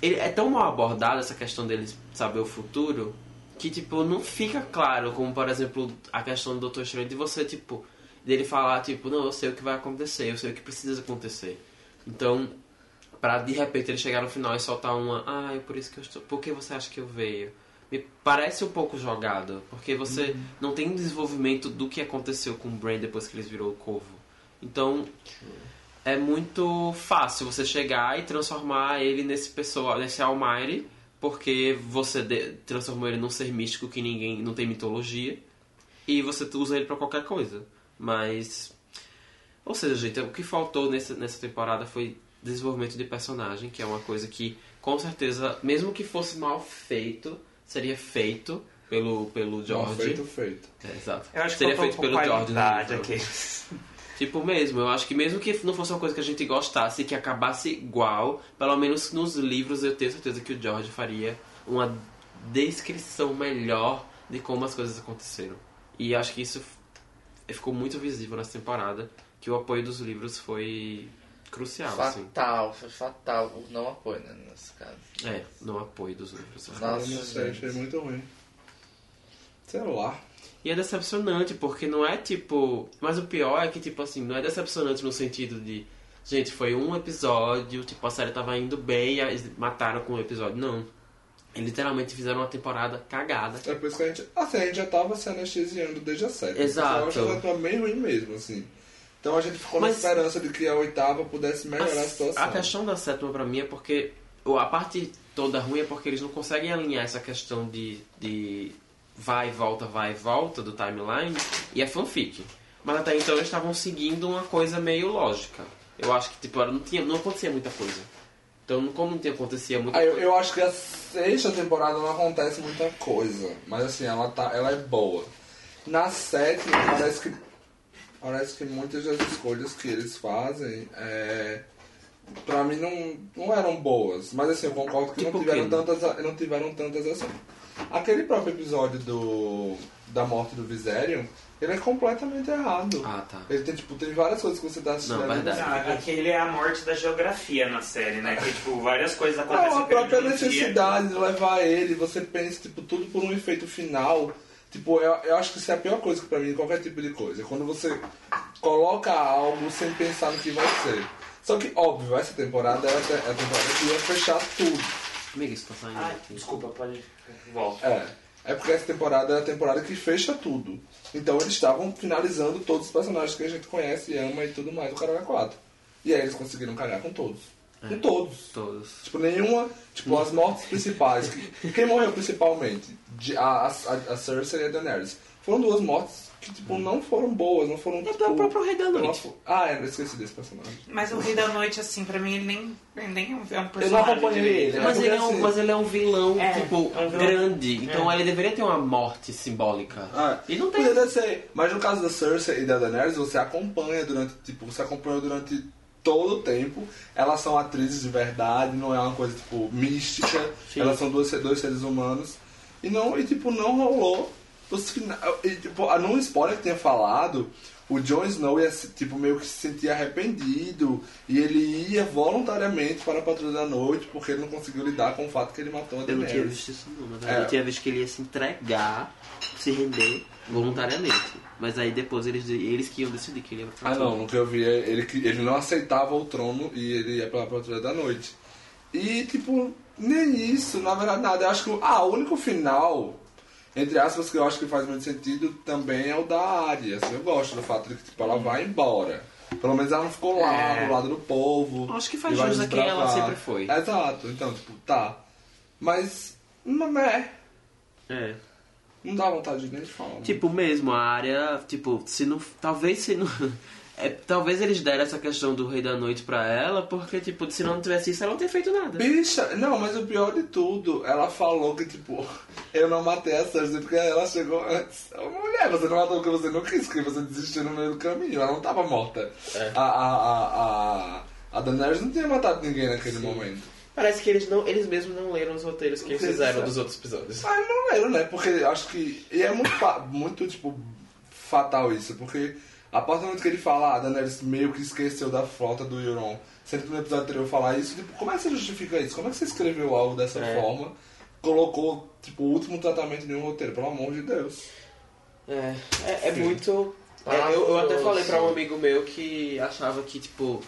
ele é tão mal abordado essa questão dele saber o futuro que tipo não fica claro como por exemplo a questão do Doutor Estranho de você tipo dele falar tipo não eu sei o que vai acontecer eu sei o que precisa acontecer então pra de repente ele chegar no final e soltar uma ah é por isso que eu estou por que você acha que eu veio? Me parece um pouco jogado porque você não tem um desenvolvimento do que aconteceu com o Bran depois que eles virou o Corvo. Então é muito fácil você chegar e transformar ele nesse pessoa, nesse Almighty, porque você de- transformou ele num ser místico que ninguém não tem mitologia e você usa ele pra qualquer coisa. Mas ou seja, gente, o que faltou nessa, nessa temporada foi desenvolvimento de personagem, que é uma coisa que com certeza, mesmo que fosse mal feito, seria feito pelo pelo George. feito, feito. É, exato. Eu acho que seria feito um pelo George livro. aqueles. Tipo mesmo, eu acho que mesmo que não fosse uma coisa que a gente gostasse, que acabasse igual, pelo menos nos livros eu tenho certeza que o George faria uma descrição melhor de como as coisas aconteceram. E acho que isso ficou muito visível nessa temporada, que o apoio dos livros foi crucial, assim. Fatal, foi fatal o não apoio, né, nesse caso. É, no apoio dos livros. Nossa, eu não sei, gente. achei muito ruim. Sei lá. E é decepcionante, porque não é tipo. Mas o pior é que, tipo assim, não é decepcionante no sentido de. Gente, foi um episódio, tipo, a série tava indo bem e eles mataram com o episódio. Não. Eles literalmente fizeram uma temporada cagada. É por isso que a gente. Assim, a gente já tava se anestesiando desde a série. Exato. Eu acho que já tava bem ruim mesmo, assim. Então a gente ficou Mas- na esperança de que a oitava pudesse melhorar a, situação. A questão da sétima pra mim é porque. A parte toda ruim é porque eles não conseguem alinhar essa questão de, de vai e volta, vai e volta do timeline e é fanfic. Mas até então eles estavam seguindo uma coisa meio lógica. Eu acho que tipo, não, tinha, não acontecia muita coisa. Então, como não tinha, acontecia muita Ah, eu, coisa. eu acho que a sexta temporada não acontece muita coisa. Mas assim, ela, tá, ela é boa. Na sétima, parece que. Parece que muitas das escolhas que eles fazem é, pra mim não, não eram boas. Mas assim, eu concordo que Tipo não tiveram, tantas, não tiveram tantas assim. Aquele próprio episódio do, da morte do Viserion, ele é completamente errado. Ah, tá. Ele tem, tipo, tem várias coisas que você tá assistindo. Não, verdade. Ah, aquele é a morte da geografia na série, né? Que, tipo, várias coisas Não, acontecem a própria pelo dia. necessidade de levar ele, você pensa, tipo, tudo por um efeito final. Tipo, eu, eu acho que isso é a pior coisa que pra mim, qualquer tipo de coisa. É quando você coloca algo sem pensar no que vai ser. Só que, óbvio, essa temporada é a te- é a temporada que ia fechar tudo. Amiga, isso tá saindo Ai, aqui. desculpa, pode. Volta. É. É porque essa temporada é a temporada que fecha tudo. Então eles estavam finalizando todos os personagens que a gente conhece e ama e tudo mais do Caralho 4. E aí eles conseguiram cagar com todos. Com todos. Todos. Tipo, nenhuma. Tipo, as mortes principais. que- Quem morreu principalmente? De- A, a, a Cersei e a Daenerys. foram duas mortes que, tipo, não foram boas, não foram, tipo... Até o próprio Rei da Noite. Ah, é, eu esqueci desse personagem. Mas o Rei da Noite, assim, pra mim, ele nem, ele nem é um Eu não personagem. acompanhei direito. ele, Mas porque ele, é um, assim- mas ele é um vilão, É, tipo, é um vilão. grande. Então ele deveria ter uma morte simbólica. Ah, E não tem. Mas no caso da Cersei e da Daenerys, você acompanha durante, tipo, você acompanha durante todo o tempo. Elas são atrizes de verdade, não é uma coisa, tipo, mística. Sim. Elas são dois, dois seres humanos. E não, e tipo, não rolou. Os e, tipo, num spoiler que tinha falado, o Jon Snow ia, tipo, meio que se sentir arrependido. E ele ia voluntariamente para a Patrulha da Noite, porque ele não conseguiu lidar com o fato que ele matou a Eu não tinha Daenerys. visto isso não, verdade. É. Eu tinha visto que ele ia se entregar, se render voluntariamente. Mas aí depois eles, eles que iam decidir que ele ia pra Ah não, no que eu vi, ele, que- ele não aceitava o trono e ele ia pela Patrulha da Noite. E, tipo, nem isso, na verdade, nada. Eu acho que, ah, o único final, entre aspas, que eu acho que faz muito sentido também é o da Arya. Assim, eu gosto do fato de que, tipo, ela vai embora. Pelo menos ela não ficou lá, É. do lado do povo. Acho que faz jus a quem ela sempre foi. Exato, então, tipo, tá. Mas, não é. É. Não dá vontade nem de falar. né? Tipo, mesmo, a área, tipo, se não. Talvez se não. É, talvez eles deram essa questão do Rei da Noite pra ela, porque, tipo, se não tivesse isso, ela não teria feito nada. Bicha, não, mas o pior de tudo, ela falou que, tipo, eu não matei a Cersei porque ela chegou antes. Mulher, você não matou porque você não quis, porque você desistiu no meio do caminho. Ela não tava morta. É. A, a, a, a, a Daenerys não tinha matado ninguém naquele momento. Parece que eles não, eles mesmos não leram os roteiros que Eles fizeram dos outros episódios. Mas não lembro, né? Porque acho que. E é muito, muito, tipo, fatal isso, porque a partir do momento que ele fala, ah, a Daenerys meio que esqueceu da frota do Euron, sendo que no episódio anterior falar isso, tipo, como é que você justifica isso? Como é que você escreveu algo dessa É. forma? Colocou, tipo, o último tratamento em um roteiro, pelo amor de Deus. É, é, é muito. é, eu, eu até falei pra um amigo meu que achava que, tipo.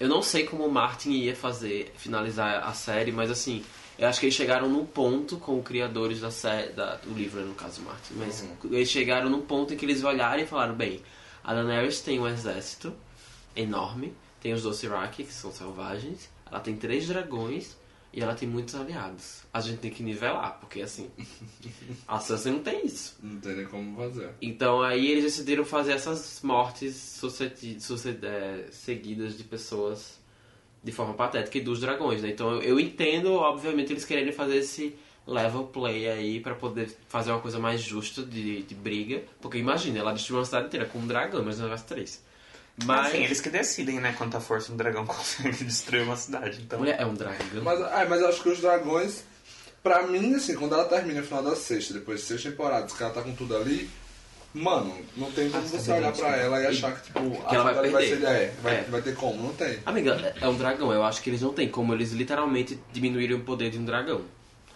Eu não sei como o Martin ia fazer, finalizar a série, mas assim. Eu acho que eles chegaram num ponto com os criadores da série, da, do livro, no caso, Martin. Mas eles chegaram num ponto em que eles olharam e falaram: bem, a Daenerys tem um exército enorme, tem os Dothraki, que são selvagens, ela tem três dragões e ela tem muitos aliados. A gente tem que nivelar, porque assim. a Sansa não tem isso. Não tem nem como fazer. Então aí eles decidiram fazer essas mortes sucedi- é, seguidas de pessoas de forma patética e dos dragões, né? Então eu, eu entendo, obviamente, eles quererem fazer esse level play aí pra poder fazer uma coisa mais justa de, de briga. Porque imagina, ela destruiu uma cidade inteira com um dragão, mas não vai três. Mas. Assim, eles que decidem, né? Quanta força um dragão consegue destruir uma cidade. Então, Mulher, é um dragão. Mas, ah, mas eu acho que os dragões, pra mim, assim, quando ela termina no final da sexta, depois de seis temporadas, que ela tá com tudo ali, mano, não tem como você olhar pra ela e achar que, tipo, Que ela vai perder. ser. É, vai, É. vai ter como, não tem. Amiga, é um dragão. Eu acho que eles não têm como eles literalmente diminuírem o poder de um dragão.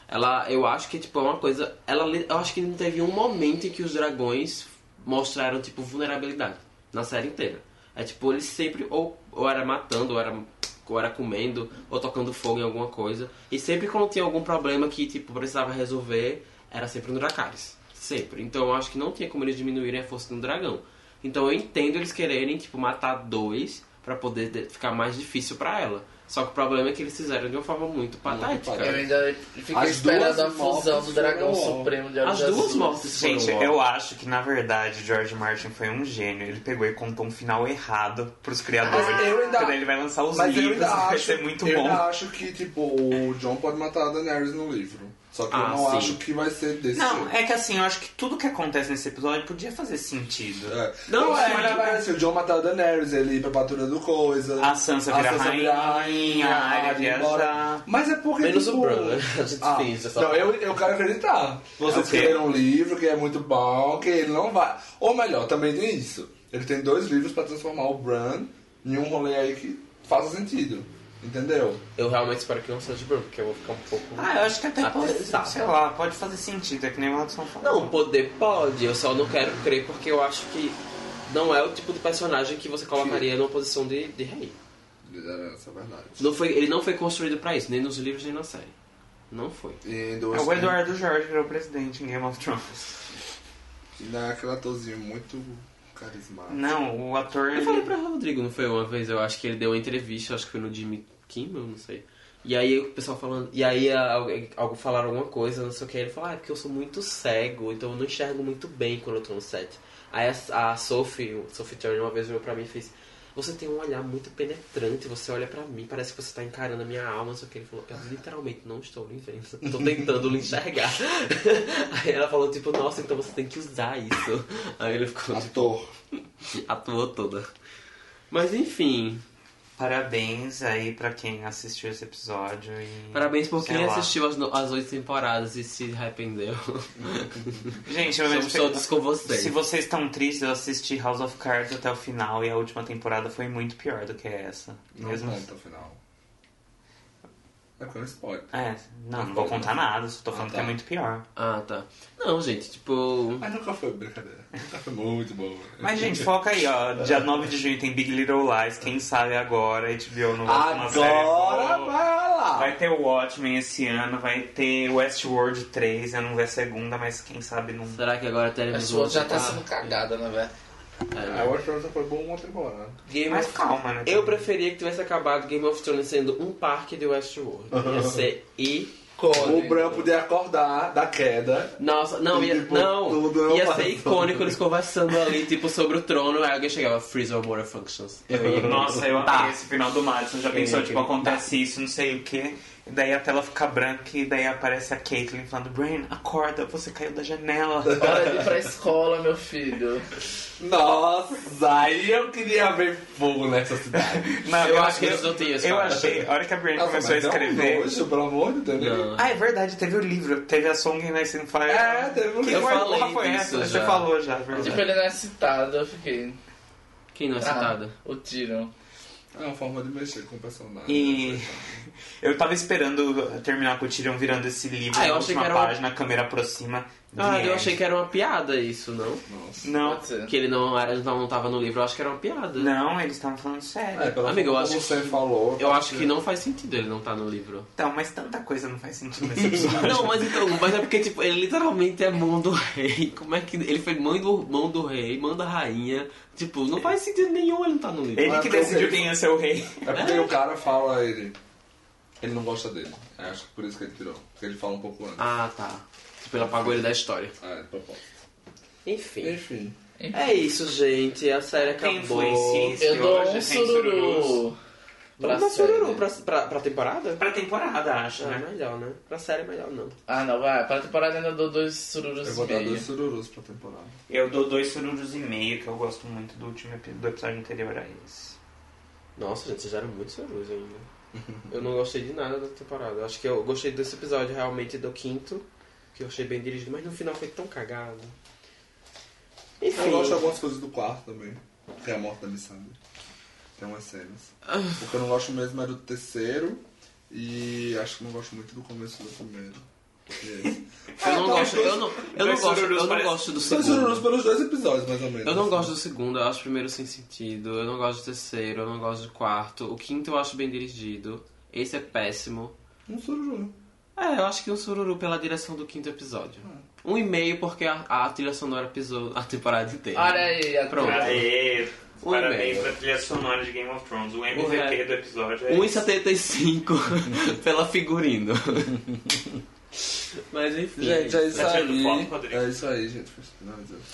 Ela, eu acho que tipo é uma coisa. Ela, eu acho que não teve um momento em que os dragões mostraram tipo vulnerabilidade na série inteira. É tipo eles sempre ou, ou era matando, ou era ou era comendo, ou tocando fogo em alguma coisa. E sempre quando tinha algum problema que tipo precisava resolver, era sempre no Dracarys. Sempre. Então eu acho que não tinha como eles diminuírem a força um dragão. Então eu entendo eles quererem tipo matar dois pra poder de- ficar mais difícil pra ela. Só que o problema é que eles fizeram de uma forma muito patética. Eu ainda fiquei As esperando duas a fusão do dragão foram- supremo de As duas mortes Gente, eu acho que na verdade George Martin foi um gênio. Ele pegou e contou um final errado pros criadores. Mas eu ainda- Quando ele vai lançar os Mas eu livros, vai acho, ser muito eu bom. ainda acho que, tipo, o John pode matar a Daenerys no livro. Só que eu Ah, não sim. acho que vai ser desse Não, jeito. é que assim, eu acho que tudo que acontece nesse episódio podia fazer sentido. É. Não, Não, é, é, mas assim, o John matar a Daenerys, ele ir pra patrulha do coisa. A Sansa vira Sansa rainha, a Arya viajar. Mas é porque, Menos tipo... o Bran, né? A gente Ah, finge essa não, eu, eu quero acreditar. Vocês É o quê? escreveram um livro que é muito bom, que ele não vai... Ou melhor, também tem isso. Ele tem dois livros pra transformar o Bran em um rolê aí que faça sentido. Entendeu? Eu realmente espero que não seja de Bran, porque eu vou ficar um pouco. Ah, eu acho que até pode, sei lá, pode fazer sentido, é que nem o Watson falou. Não, poder pode, eu só não quero crer porque eu acho que não é o tipo de personagem que você colocaria numa posição de, de rei. Liderança, é verdade. Não foi, ele não foi construído pra isso, nem nos livros nem na série. Não foi. E É o Eduardo Jorge virou presidente em Game of Thrones. E dá aquele atorzinho muito carismático. Não, o ator. Eu ele- falei pra Rodrigo, não foi uma vez, eu acho que ele deu uma entrevista, acho que foi no Jimmy Kimmel, não sei. E aí o pessoal falando. E aí algo falaram alguma coisa, não sei o que. Ele falou, ah, é porque eu sou muito cego, então eu não enxergo muito bem quando eu tô no set. Aí a, a Sophie, Sophie Turner, uma vez virou pra mim e fez. Você tem um olhar muito penetrante, você olha pra mim, parece que você tá encarando a minha alma, não sei o que. Ele falou, eu literalmente não estou lhe vendo, tô tentando lhe enxergar. Aí ela falou, tipo, nossa, então você tem que usar isso. Aí ele ficou, tipo, Ator. atuou toda. Mas enfim, Parabéns aí pra quem assistiu esse episódio. E, parabéns por quem assistiu as, as oito temporadas e se arrependeu. Gente, eu Somos todos com vocês. Se vocês estão tristes, eu assisti House of Cards até o final e a última temporada foi muito pior do que essa. Não Mesmo... conta o final. É não spoiler. É, não, não vou contar nada, só tô falando Ah, que é tá. muito pior. Ah, tá. Não, gente, tipo. Mas nunca foi brincadeira. Muito boa. Mas, gente, foca aí, ó. Dia 9 de junho tem Big Little Lies. Quem sabe agora, HBO não vai uma série Agora boa. vai lá. Vai ter o Watchmen esse ano, vai ter Westworld 3, eu não vi a segunda, mas quem sabe não. Será que agora teremos A sua já tá sendo cagada, né, velho? é, né? acho que essa foi boa uma temporada. Game Mas of... calma, né? Eu preferia que tivesse acabado Game of Thrones sendo um parque de Westworld. Ia ser e. O Bran podia acordar da queda. Nossa, não, ia, Tipo, não, tudo ia ser icônico eles conversando ali, tipo, sobre o trono, aí alguém chegava, Freeze or Motor Functions. Eu ia, Nossa, eu Tá. amei esse final do Madison. Já pensou, Eu- tipo, acontece isso, não sei o que. E daí a tela fica branca e daí aparece a Caitlyn falando, Brain, acorda, você caiu da janela. Hora de ir pra escola, meu filho. Nossa, aí eu queria ver fogo nessa cidade. Não, Eu acho que eles não têm isso, Eu achei, a hora que a Brienne Nossa, começou a mas é um escrever. nojo, pelo amor de Deus. Não. Ah, é verdade, teve o livro, teve a Song in Nice and Fire. É, teve um Que Eu porra falei foi essa? Você já. falou já, verdade. Tipo, ele não é citado, eu fiquei. Quem não é citado? Ah, o Tyrion. É uma forma de mexer com o personagem. E eu tava esperando terminar com o Tyrion virando esse livro Ah, eu na achei última que era uma- página, a câmera aproxima. Ah, eu achei que era uma piada isso, não? Nossa. Não. Que ele não, era, não tava no livro, eu acho que era uma piada. não, eles estavam falando sério. É, pela Amigo, eu acho como que- você falou. Eu acho que não faz sentido ele não estar no livro. Então, mas tanta coisa não faz sentido nesse episódio. Não, mas então, mas é porque tipo, ele literalmente é mão do rei. Como é que ele foi mãe do mão do rei, mão da rainha? Tipo, não faz sentido nenhum ele não tá no livro. Ele que porque decidiu quem ia ser o rei. É porque o cara fala ele. Ele não gosta dele. Eu acho que por isso que ele tirou. Porque ele fala um pouco antes. Ah, tá. Tipo, ele apagou ele da história. É, de propósito. Enfim. Enfim. É isso, gente. A série Quem acabou. influencia Eu dou um sururu. Pra Vamos dar sururu pra, pra, pra temporada? Pra temporada, acho, Ah, né? melhor, né? Pra série é melhor não. Ah, não, vai. Pra temporada ainda dou dois sururus Eu e vou dar meio. dois sururus pra temporada. Eu dou dois sururus e meio, que eu gosto muito do último epi- do episódio anterior a esse. Nossa, gente, vocês eram muito surus ainda. Eu não gostei de nada da temporada. Eu Acho que eu gostei desse episódio realmente do quinto, que eu achei bem dirigido, mas no final foi tão cagado. Enfim. Eu gosto de algumas coisas do quarto também. Que é a morte da Missandei. Tem umas cenas. O que eu não gosto mesmo é do terceiro. E acho que não gosto muito do começo do primeiro. É. Eu não gosto, eu não, eu não gosto, eu não gosto do segundo. pelos dois episódios, mais ou menos. Eu não gosto do segundo, eu acho o primeiro sem sentido. Eu não gosto do terceiro, eu não gosto do quarto. O quinto eu acho bem dirigido. Esse é péssimo. Um sururu. É, eu acho que um sururu pela direção do quinto episódio. Um e meio porque a, a trilha sonora pisou a temporada inteira. Olha aí, a Pronto. Aê! Um Parabéns pra trilha sonora de Game of Thrones. O MVP re- do episódio é. 1,75 pela figurino. Mas enfim. Gente, é isso Tá aí. É isso aí, gente.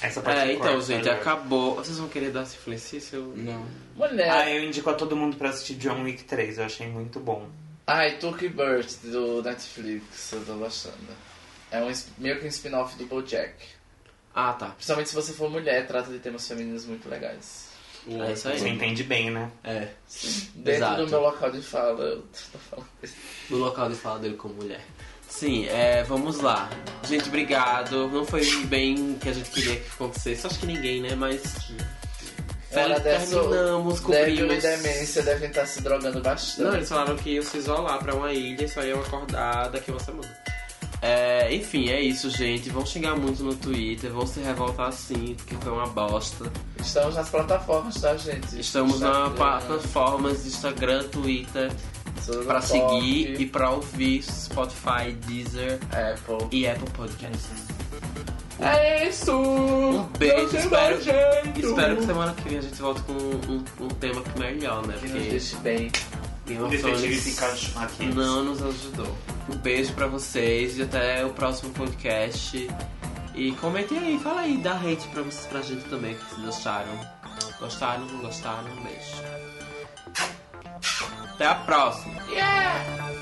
Essa parte É, então, corte, gente, né? acabou. Vocês vão querer dar influência? Eu... Não. mulher. Ah, eu indico a todo mundo pra assistir John Wick 3, eu achei muito bom. Ai, Turkey Bird do Netflix, eu tô gostando. É um, meio que um spin-off do BoJack. Ah, tá. Principalmente se você for mulher, trata de temas femininos muito legais. É isso Você aí. entende bem, né? É. Dentro Exato. do meu local de fala, eu tô falando isso. No local de fala dele como mulher. Sim, é, vamos lá. Gente, obrigado. Não foi bem o que a gente queria que acontecesse. Acho que ninguém, né? Mas. Dessa- terminamos, cobrimos. e demência devem estar se drogando bastante. Não, eles falaram que iam se isolar pra uma ilha e só iam acordar daqui a uma semana. É, enfim, é isso, gente. Vão xingar muito no Twitter, vão se revoltar sim, porque foi uma bosta. Estamos nas plataformas, tá, gente? Estamos na Instagram, plataformas de Instagram, Twitter, pra seguir e pra ouvir Spotify, Deezer Apple. e Apple Podcasts. É isso! Um beijo, espero, espero que semana que vem a gente volte com um, um tema melhor, né? Que nos Porque deixe bem. O detetive aqui. não nos ajudou. Um beijo pra vocês e até o próximo podcast. E comentem aí, fala aí, dá hate pra, vocês, pra gente também, que vocês gostaram. Gostaram, não gostaram? Um beijo. Até a próxima! Yeah!